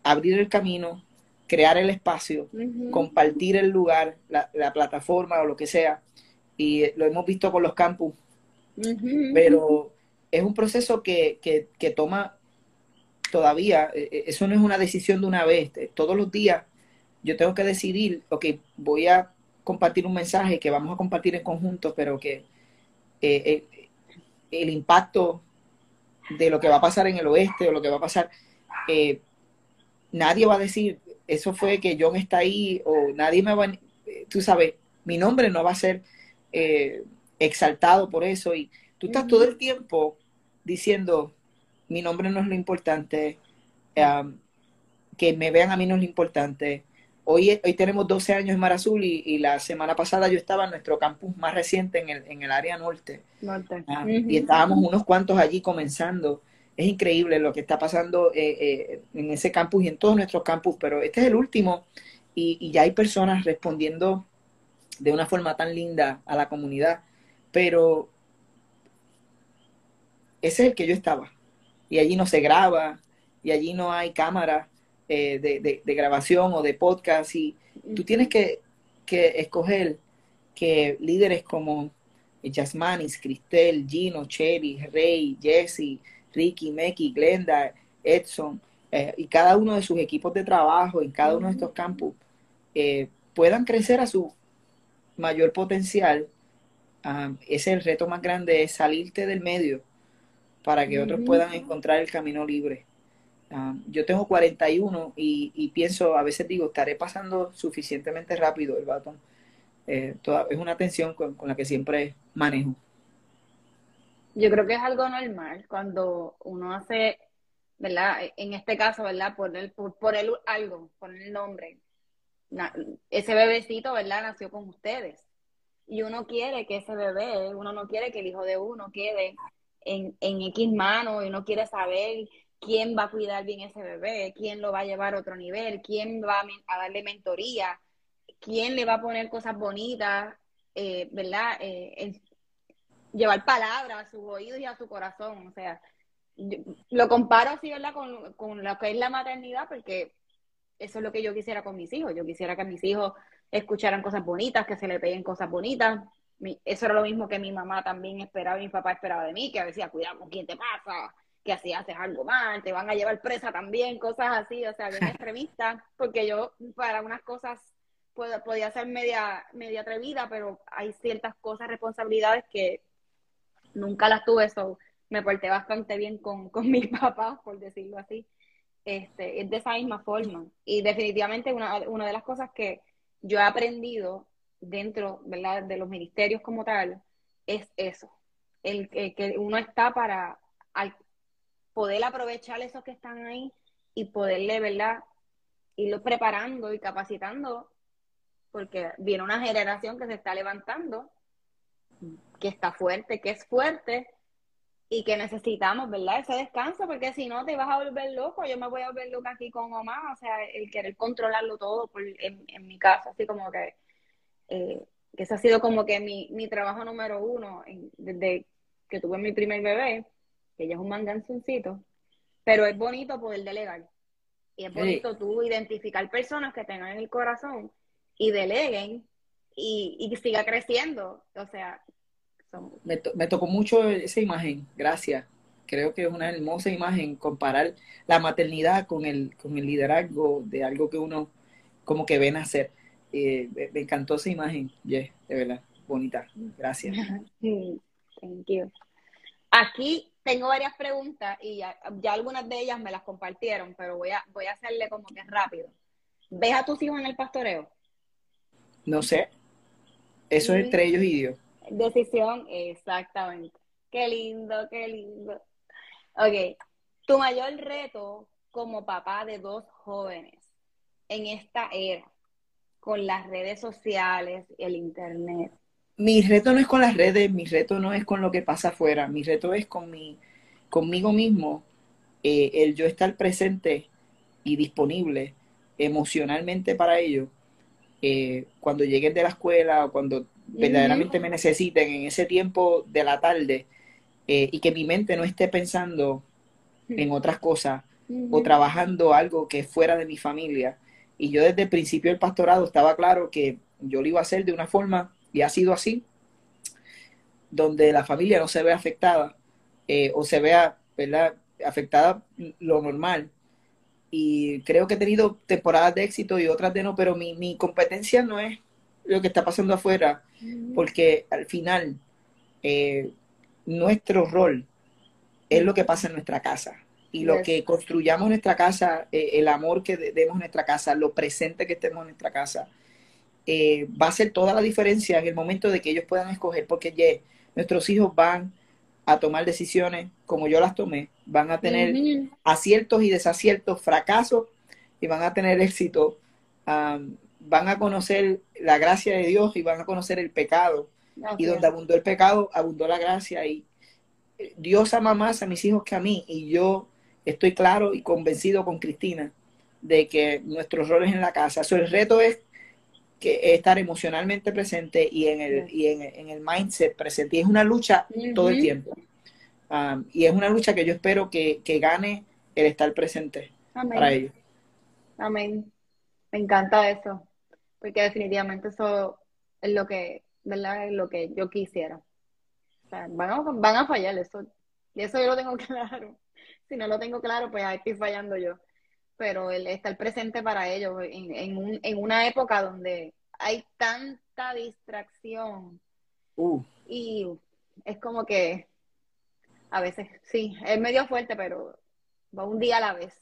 abrir el camino, crear el espacio, compartir el lugar, la, plataforma o lo que sea. Y lo hemos visto con los campus. Pero es un proceso que, que, que toma todavía, eh, eh, eso no es una decisión de una vez, todos los días yo tengo que decidir, ok, voy a compartir un mensaje que vamos a compartir en conjunto, pero que eh, eh, el impacto de lo que va a pasar en el oeste o lo que va a pasar, eh, nadie va a decir, eso fue que John está ahí o nadie me va a, tú sabes, mi nombre no va a ser exaltado por eso. Y tú estás todo el tiempo diciendo, mi nombre no es lo importante, que me vean a mí no es lo importante, Hoy, hoy tenemos 12 años en Mar Azul y, la semana pasada yo estaba en nuestro campus más reciente en el, en el área norte. Ah, y estábamos unos cuantos allí comenzando. Es increíble lo que está pasando eh, eh, en ese campus y en todos nuestros campus, pero este es el último y, y ya hay personas respondiendo de una forma tan linda a la comunidad. Pero ese es el que yo estaba. Y allí no se graba, y allí no hay cámara, eh, de, grabación o de podcast y tú tienes que, escoger que líderes como Jasmanis, Cristel, Gino, Cherry, Rey, Jesse, Ricky, Meki, Glenda, Edson eh, y cada uno de sus equipos de trabajo en cada uno de estos campos eh, puedan crecer a su mayor potencial. Ah, ese es el reto más grande, es salirte del medio para que otros puedan encontrar el camino libre. Ah, yo tengo 41 y, y, pienso, a veces digo, estaré pasando suficientemente rápido el batón. Eh, es una tensión con, la que siempre manejo. Yo creo que es algo normal cuando uno hace, ¿verdad? En este caso, ¿verdad? Poner, por, poner algo, poner el nombre. ese bebecito, ¿verdad? Nació con ustedes. Y uno quiere que ese bebé, uno no quiere que el hijo de uno quede en, en X manos y uno quiere saber quién va a cuidar bien ese bebé, quién lo va a llevar a otro nivel, quién va a darle mentoría, quién le va a poner cosas bonitas, eh, ¿verdad? Eh, llevar palabras a sus oídos y a su corazón. O sea, lo comparo así, ¿verdad? Con, con lo que es la maternidad, porque eso es lo que yo quisiera con mis hijos. Yo quisiera que mis hijos escucharan cosas bonitas, que se le peguen cosas bonitas. eso era lo mismo que mi mamá también esperaba y mi papá esperaba de mí, que decía, cuidado quién te pasa, que así haces algo mal, te van a llevar presa también, cosas así, o sea, bien extremista, porque yo para unas cosas podía ser media, media atrevida, pero hay ciertas cosas, responsabilidades que nunca las tuve, eso me porté bastante bien con, con mis papás, por decirlo así. Este, es de esa misma forma. Y definitivamente una, una de las cosas que yo he aprendido dentro ¿verdad? de los ministerios como tal es eso, el, que uno está para poder aprovechar esos que están ahí y poderle, ¿verdad? Irlo preparando y capacitando, porque viene una generación que se está levantando, que está fuerte, que es fuerte, y que necesitamos, ¿verdad? Ese descanso, porque si no te vas a volver loco, yo me voy a volver loca aquí con mamá, o sea, el querer controlarlo todo por, en, mi casa, así como que, eh, que ese ha sido como que mi, mi trabajo número uno desde que tuve mi primer bebé, que ella es un manganzoncito, pero es bonito poder delegar. Y es bonito tú identificar personas que tengan el corazón y deleguen y, y siga creciendo. O sea, me, tocó mucho esa imagen, gracias. Creo que es una hermosa imagen comparar la maternidad con el, con el liderazgo de algo que uno como que ven hacer. Eh, me, encantó esa imagen, de verdad, bonita. Gracias. Thank you. Aquí tengo varias preguntas y ya, algunas de ellas me las compartieron, pero voy a, voy a hacerle como que rápido. ¿Ves a tus hijos en el pastoreo? No sé. Eso es entre ellos y Dios. Decisión, exactamente. Qué lindo, qué lindo. Ok, tu mayor reto como papá de dos jóvenes en esta era, con las redes sociales, el internet, mi reto no es con las redes, mi reto no es con lo que pasa afuera, mi reto es con mi, conmigo mismo, eh, el yo estar presente y disponible emocionalmente para ellos eh, cuando lleguen de la escuela o cuando verdaderamente me necesiten en ese tiempo de la tarde eh, y que mi mente no esté pensando en otras cosas o trabajando algo que fuera de mi familia. Y yo desde el principio del pastorado estaba claro que yo lo iba a hacer de una forma y ha sido así, donde la familia no se ve afectada eh, o se vea ¿verdad? afectada lo normal. Y creo que he tenido temporadas de éxito y otras de no, pero mi, mi competencia no es lo que está pasando afuera, porque al final eh, nuestro rol es lo que pasa en nuestra casa. Y lo que construyamos en nuestra casa, eh, el amor que demos en nuestra casa, lo presente que estemos en nuestra casa, eh, va a ser toda la diferencia en el momento de que ellos puedan escoger, porque nuestros hijos van a tomar decisiones como yo las tomé, van a tener aciertos y desaciertos, fracasos y van a tener éxito, van a conocer la gracia de Dios y van a conocer el pecado. Y donde abundó el pecado, abundó la gracia. Y Dios ama más a mis hijos que a mí. Y yo estoy claro y convencido con Cristina de que nuestros roles en la casa, eso el reto es que estar emocionalmente presente y en el, y en, el mindset presente. Y es una lucha todo el tiempo. Um, y es una lucha que yo espero que, gane el estar presente para ellos. Amén. Me encanta eso, porque definitivamente eso es lo que, ¿verdad? Es lo que yo quisiera. O sea, van, a, van a fallar eso. Y eso yo lo tengo claro. Si no lo tengo claro, pues ahí estoy fallando yo pero el estar presente para ellos en, en, un, en una época donde hay tanta distracción uh. y es como que a veces, sí, es medio fuerte, pero va un día a la vez,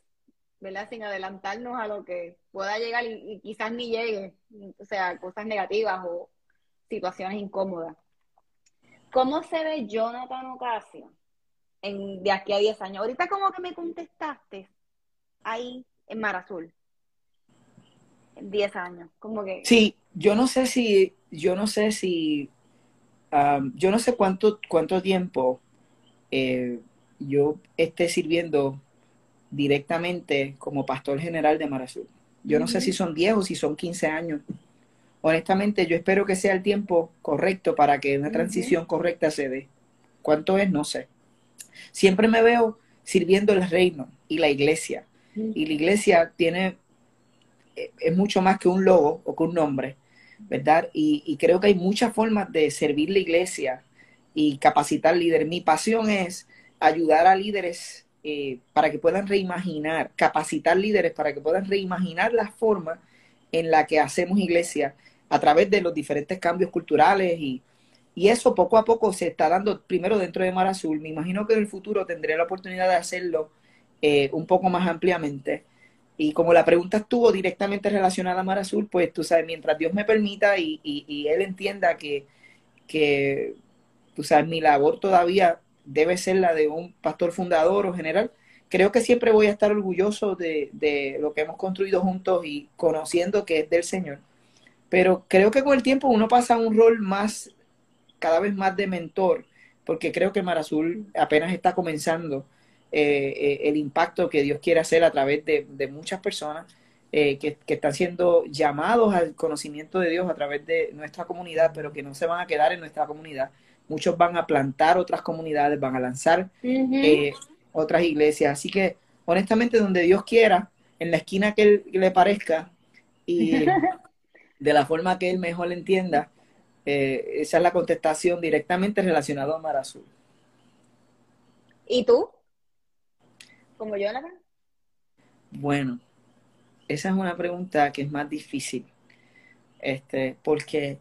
¿verdad? Sin adelantarnos a lo que pueda llegar y, quizás ni llegue, o sea, cosas negativas o situaciones incómodas. ¿Cómo se ve Jonathan Ocasio en, de aquí a 10 años? Ahorita como que me contestaste ahí en Mar Azul. En 10 años, como que... Sí, yo no sé si, yo no sé si, um, yo no sé cuánto, cuánto tiempo eh, yo esté sirviendo directamente como pastor general de Mar Azul. Yo no sé si son 10 o si son 15 años. Honestamente, yo espero que sea el tiempo correcto para que una transición correcta se dé. ¿Cuánto es? No sé. Siempre me veo sirviendo el reino y la iglesia. Y la iglesia tiene, eh, es mucho más que un logo o que un nombre, ¿verdad? Y, y creo que hay muchas formas de servir la iglesia y capacitar líderes. Mi pasión es ayudar a líderes eh, para que puedan reimaginar, capacitar líderes para que puedan reimaginar la forma en la que hacemos iglesia a través de los diferentes cambios culturales y, eso poco a poco se está dando primero dentro de Mar Azul. Me imagino que en el futuro tendré la oportunidad de hacerlo eh, un poco más ampliamente. Y como la pregunta estuvo directamente relacionada a Mar Azul, pues tú sabes, mientras Dios me permita y, y, Él entienda que, que, tú sabes, mi labor todavía debe ser la de un pastor fundador o general, creo que siempre voy a estar orgulloso de, de, lo que hemos construido juntos y conociendo que es del Señor. Pero creo que con el tiempo uno pasa a un rol más, cada vez más de mentor, porque creo que Mar Azul apenas está comenzando eh, eh, el impacto que Dios quiere hacer a través de, de muchas personas eh, que, que, están siendo llamados al conocimiento de Dios a través de nuestra comunidad, pero que no se van a quedar en nuestra comunidad, muchos van a plantar otras comunidades, van a lanzar eh, otras iglesias. Así que, honestamente, donde Dios quiera, en la esquina que él le parezca y de la forma que él mejor entienda, eh, esa es la contestación directamente relacionada a Mar Azul. ¿Y tú? ¿Como Jonathan? Bueno, esa es una pregunta que es más difícil. Este, porque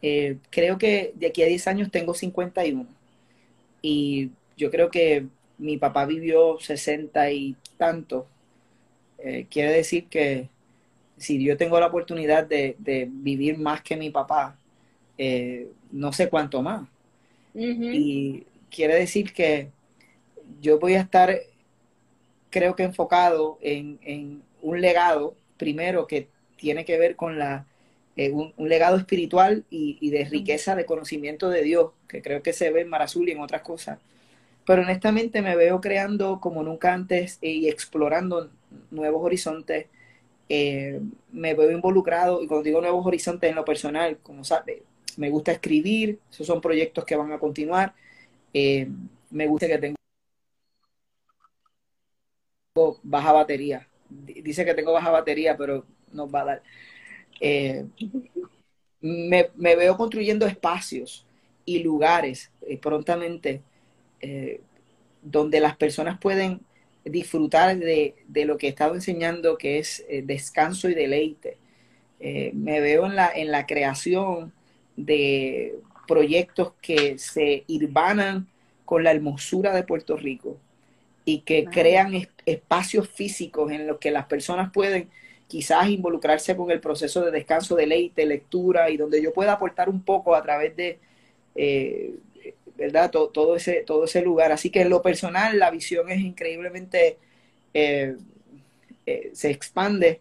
eh, creo que de aquí a 10 años tengo 51 y yo creo que mi papá vivió 60 y tanto. Eh, quiere decir que si yo tengo la oportunidad de, vivir más que mi papá, eh, no sé cuánto más. Y quiere decir que yo voy a estar, creo que enfocado en, en un legado, primero, que tiene que ver con la eh, un, legado espiritual y, de riqueza de conocimiento de Dios, que creo que se ve en Marazul y en otras cosas. Pero honestamente me veo creando como nunca antes y explorando nuevos horizontes. Eh, me veo involucrado, y cuando digo nuevos horizontes en lo personal, como sabe, me gusta escribir, esos son proyectos que van a continuar. Eh, me gusta que tengo baja batería. Dice que tengo baja batería, pero nos va a dar. Eh, me, veo construyendo espacios y lugares eh, prontamente eh, donde las personas pueden disfrutar de, lo que he estado enseñando, que es descanso y deleite. me veo en la, en la creación de proyectos que se irvanan con la hermosura de Puerto Rico y que crean espacios físicos en los que las personas pueden quizás involucrarse con el proceso de descanso, de deleite, lectura y donde yo pueda aportar un poco a través de, eh, ¿verdad? Todo, ese, todo ese lugar. Así que en lo personal la visión es increíblemente, eh, eh, se expande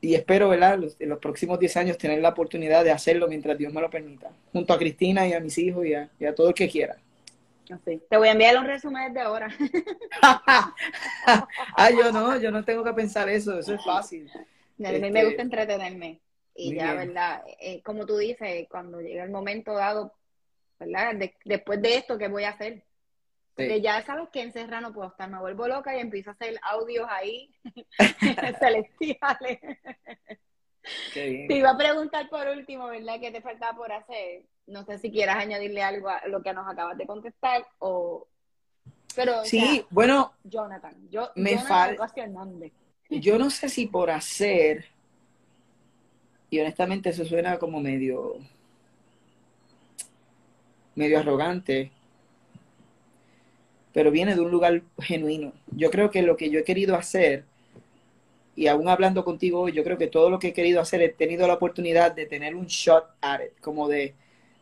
y espero, ¿verdad? En los próximos 10 años tener la oportunidad de hacerlo mientras Dios me lo permita, junto a Cristina y a mis hijos y a, y a todo el que quiera. Te voy a enviar un resumen de ahora. ah, yo no, yo no tengo que pensar eso, eso es fácil. A mí me este, gusta entretenerme. Y ya, ¿verdad? Eh, como tú dices, cuando llega el momento dado, ¿verdad? después de esto, ¿qué voy a hacer? Ya sabes que en Serrano puedo estar, me vuelvo loca y empiezo a hacer audios ahí celestiales. Te iba a preguntar por último, ¿verdad? ¿Qué te faltaba por hacer? No sé si quieras añadirle algo a lo que nos acabas de contestar o... Pero, sí, bueno, Jonathan, yo, me falta... Yo no sé si por hacer, y honestamente eso suena como medio, medio arrogante, pero viene de un lugar genuino. Yo creo que lo que yo he querido hacer y aún hablando contigo hoy, yo creo que todo lo que he querido hacer, he tenido la oportunidad de tener un shot at it, como de,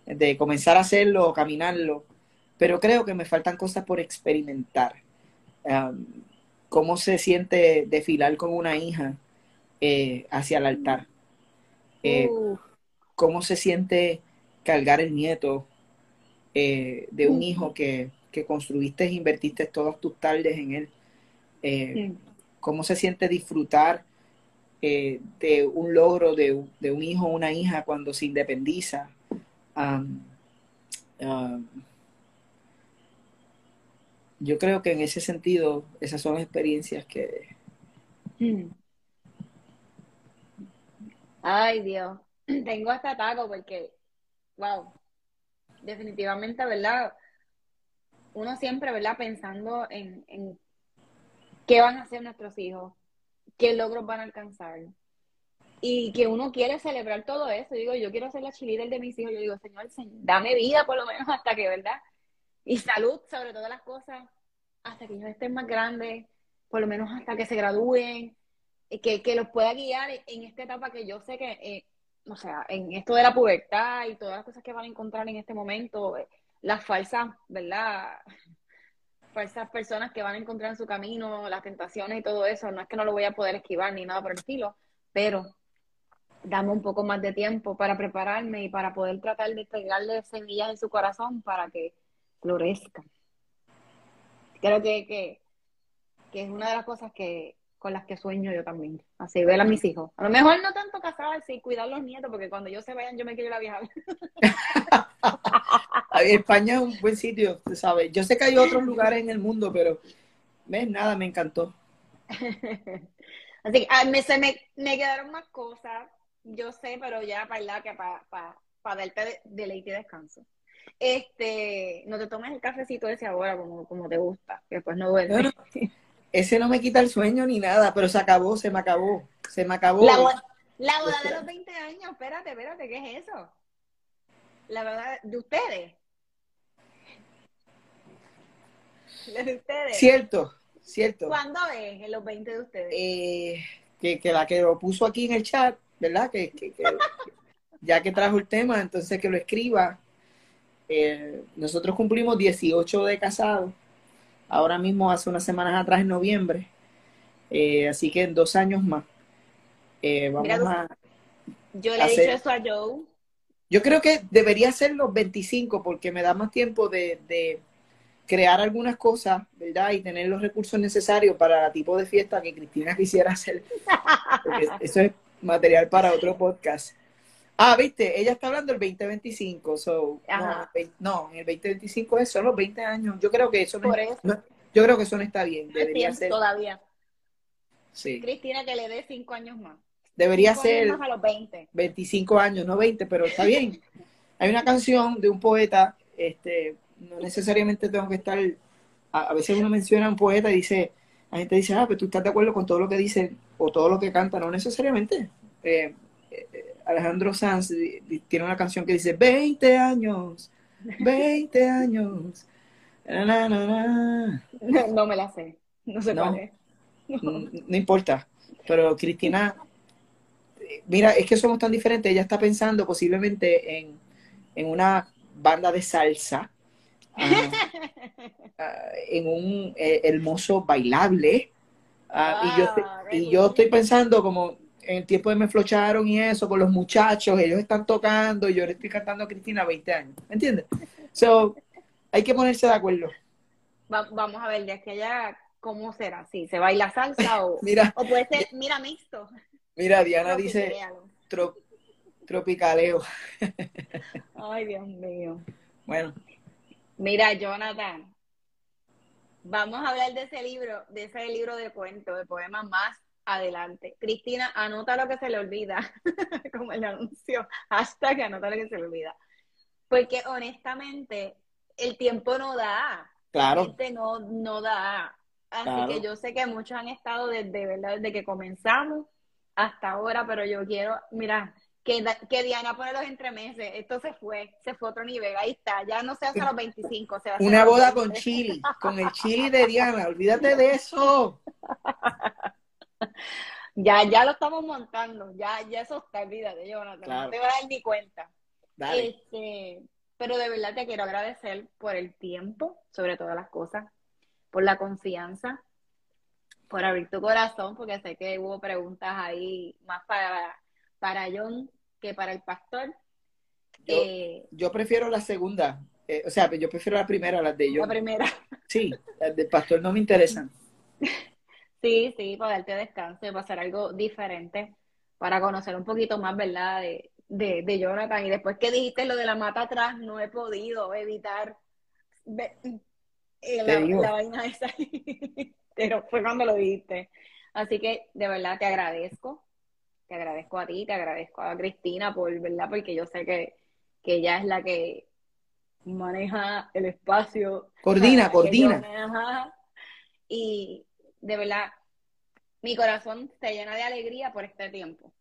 de comenzar a hacerlo o caminarlo, pero creo que me faltan cosas por experimentar. Um, ¿Cómo se siente desfilar con una hija eh, hacia el altar? Eh, ¿Cómo se siente cargar el nieto eh, de un hijo que, que, construiste e invertiste todas tus tardes en él? ¿Cómo se siente disfrutar de un logro de, un hijo o una hija cuando se independiza? Yo creo que en ese sentido, esas son experiencias que... Hmm. Ay, Dios. Tengo hasta taco porque, wow, definitivamente, ¿verdad? Uno siempre, ¿verdad? Pensando en, en qué van a hacer nuestros hijos, qué logros van a alcanzar. Y que uno quiere celebrar todo eso. Yo digo, yo quiero ser la chilita de mis hijos. Yo digo, Señor, dame vida por lo menos hasta que, ¿verdad? Y salud sobre todas las cosas, hasta que ellos estén más grandes, por lo menos hasta que se gradúen, que, que los pueda guiar en esta etapa que yo sé que, eh, o sea, en esto de la pubertad y todas las cosas que van a encontrar en este momento, eh, las falsas, ¿verdad? Falsas personas que van a encontrar en su camino, las tentaciones y todo eso, no es que no lo voy a poder esquivar ni nada por el estilo, pero dame un poco más de tiempo para prepararme y para poder tratar de pegarle semillas en su corazón para que florezcan. Creo que, que, es una de las cosas que con las que sueño yo también. Así, ver a mis hijos. A lo mejor no tanto casarse y cuidar los nietos, porque cuando ellos se vayan yo me quiero ir a viajar. España es un buen sitio, sabes. Yo sé que hay otros lugares en el mundo, pero ves, nada, me encantó. Así que ah, me, se me, me, quedaron más cosas, yo sé, pero ya para que para, para, para darte deleite y descanso este, no te tomes el cafecito ese ahora como, como te gusta, que después no duele. ese no me quita el sueño ni nada, pero se acabó, se me acabó, se me acabó. La, boda, de los 20 años, espérate, espérate, ¿qué es eso? La verdad, de ustedes. de ustedes. Cierto, cierto. ¿Cuándo es en los 20 de ustedes? Eh, que, que, la que lo puso aquí en el chat, ¿verdad? Que, que, que ya que trajo el tema, entonces que lo escriba. Eh, nosotros cumplimos 18 de casado, ahora mismo hace unas semanas atrás en noviembre, eh, así que en dos años más. Eh, vamos a yo le he dicho eso a Joe. Yo creo que debería ser los 25 porque me da más tiempo de, crear algunas cosas, ¿verdad? Y tener los recursos necesarios para el tipo de fiesta que Cristina quisiera hacer. eso es material para otro podcast. Ah, viste, ella está hablando del 2025, so, no, en el 2025 es solo 20 años. Yo creo que eso no, yo creo que eso no está bien. Debería ser todavía. Sí. Cristina que le dé 5 años más. Debería ser a los 20. 25 años, no 20, pero está bien. Hay una canción de un poeta, este, no necesariamente tengo que estar, a, veces uno menciona a un poeta y dice, la gente dice, ah, pero tú estás de acuerdo con todo lo que dice o todo lo que canta, no necesariamente. Eh, eh, Alejandro Sanz tiene una canción que dice 20 años, 20 años. No, me la sé, no sé no, No. importa, pero Cristina, mira, es que somos tan diferentes. Ella está pensando posiblemente en, una banda de salsa, en un eh, hermoso bailable. Ah, y, yo, y yo estoy pensando como en el tiempo de me flocharon y eso, con los muchachos, ellos están tocando y yo le estoy cantando a Cristina 20 años, ¿entiendes? So, hay que ponerse de acuerdo. vamos a ver de aquí allá cómo será, si se baila salsa o, mira, o puede ser, mira, mixto. Mira, Diana dice tropicaleo. Ay, Dios mío. Bueno. Mira, Jonathan, vamos a hablar de ese libro, de ese libro de cuentos, de poemas más adelante. Cristina, anota lo que se le olvida, como el anuncio, hashtag anota lo que se le olvida. Porque honestamente, el tiempo no da. Claro. no, no da. Así que yo sé que muchos han estado desde, ¿verdad? desde que comenzamos hasta ahora, pero yo quiero, mira, que, que Diana pone los entremeses, esto se fue, se fue a otro nivel, ahí está, ya no se hace a los 25, se Una boda con chili, con el chili de Diana, olvídate de eso. ya, ya lo estamos montando, ya, ya eso está, olvídate, Jonathan, no te voy a dar ni cuenta. Este, pero de verdad te quiero agradecer por el tiempo, sobre todas las cosas, por la confianza, por abrir tu corazón, porque sé que hubo preguntas ahí más para, para John que para el pastor. Yo, eh, yo prefiero la segunda, eh, o sea, yo prefiero la primera, las de John. La primera. Sí, las del pastor no me interesan. Sí, sí, para darte descanso y para hacer algo diferente, para conocer un poquito más, ¿verdad? De, de, de Jonathan. Y después que dijiste lo de la mata atrás, no he podido evitar eh, la, la, vaina esa. Pero fue cuando lo dijiste. Así que de verdad te agradezco. Te agradezco a ti, te agradezco a Cristina por, ¿verdad? Porque yo sé que, que ella es la que maneja el espacio. Coordina, coordina. y de verdad, mi corazón se llena de alegría por este tiempo.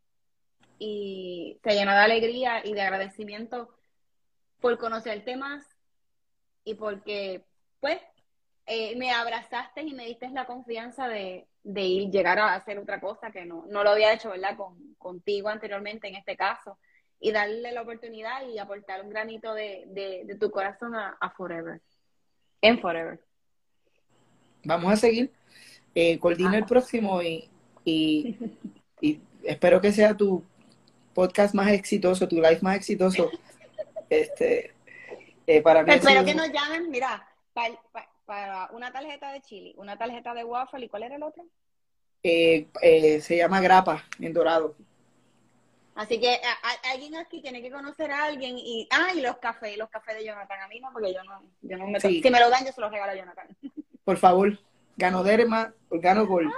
Y se llena de alegría y de agradecimiento por conocerte más y porque, pues, eh, me abrazaste y me diste la confianza de, ir, llegar a hacer otra cosa que no, no lo había hecho, ¿verdad? Con, contigo anteriormente en este caso. Y darle la oportunidad y aportar un granito de, tu corazón a, a Forever. En Forever. Vamos a seguir eh, coordina el próximo y, y, espero que sea tu podcast más exitoso, tu live más exitoso. Este, eh, para Espero que nos llamen, mira, para, una tarjeta de chili, una tarjeta de waffle, ¿y cuál era el otro? Eh, eh, se llama grapa en dorado. Así que alguien aquí tiene que conocer a alguien y ah y los cafés, los cafés de Jonathan a mí no porque yo no yo no me si me lo dan yo se los regalo a Jonathan. Por favor. Ganoderma, Gol.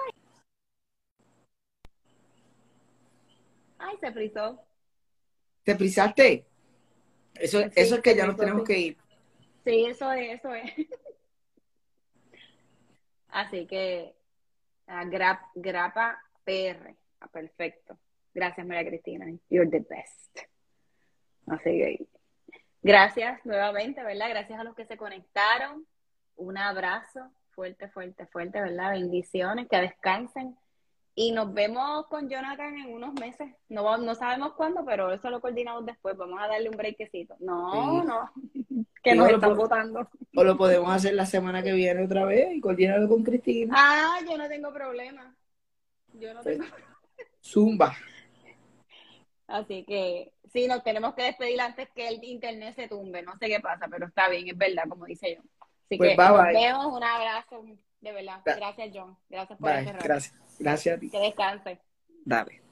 Ay, se frizó. ¿Te frizaste? Eso, eso es que ya nos tenemos que ir. Sí, eso es, eso es. Así que, grapa PR. Ah, perfecto. Gracias, María Cristina. You're the best. Así que, gracias nuevamente, ¿verdad? Gracias a los que se conectaron. Un abrazo fuerte, fuerte, fuerte, ¿verdad? Bendiciones, que descansen. Y nos vemos con Jonathan en unos meses. No, no sabemos cuándo, pero eso lo coordinamos después. Vamos a darle un breakcito. No, no, que nos están votando. O lo podemos hacer la semana que viene otra vez y coordinarlo con Cristina. Ah, yo no tengo problema. Yo no tengo Zumba. Así que sí, nos tenemos que despedir antes que el internet se tumbe. No sé qué pasa, pero está bien, es verdad, como dice yo. Así pues que nos vemos, un abrazo, de verdad. Gracias, John. Gracias por este Gracias. Gracias a ti. Que descanse. Dale.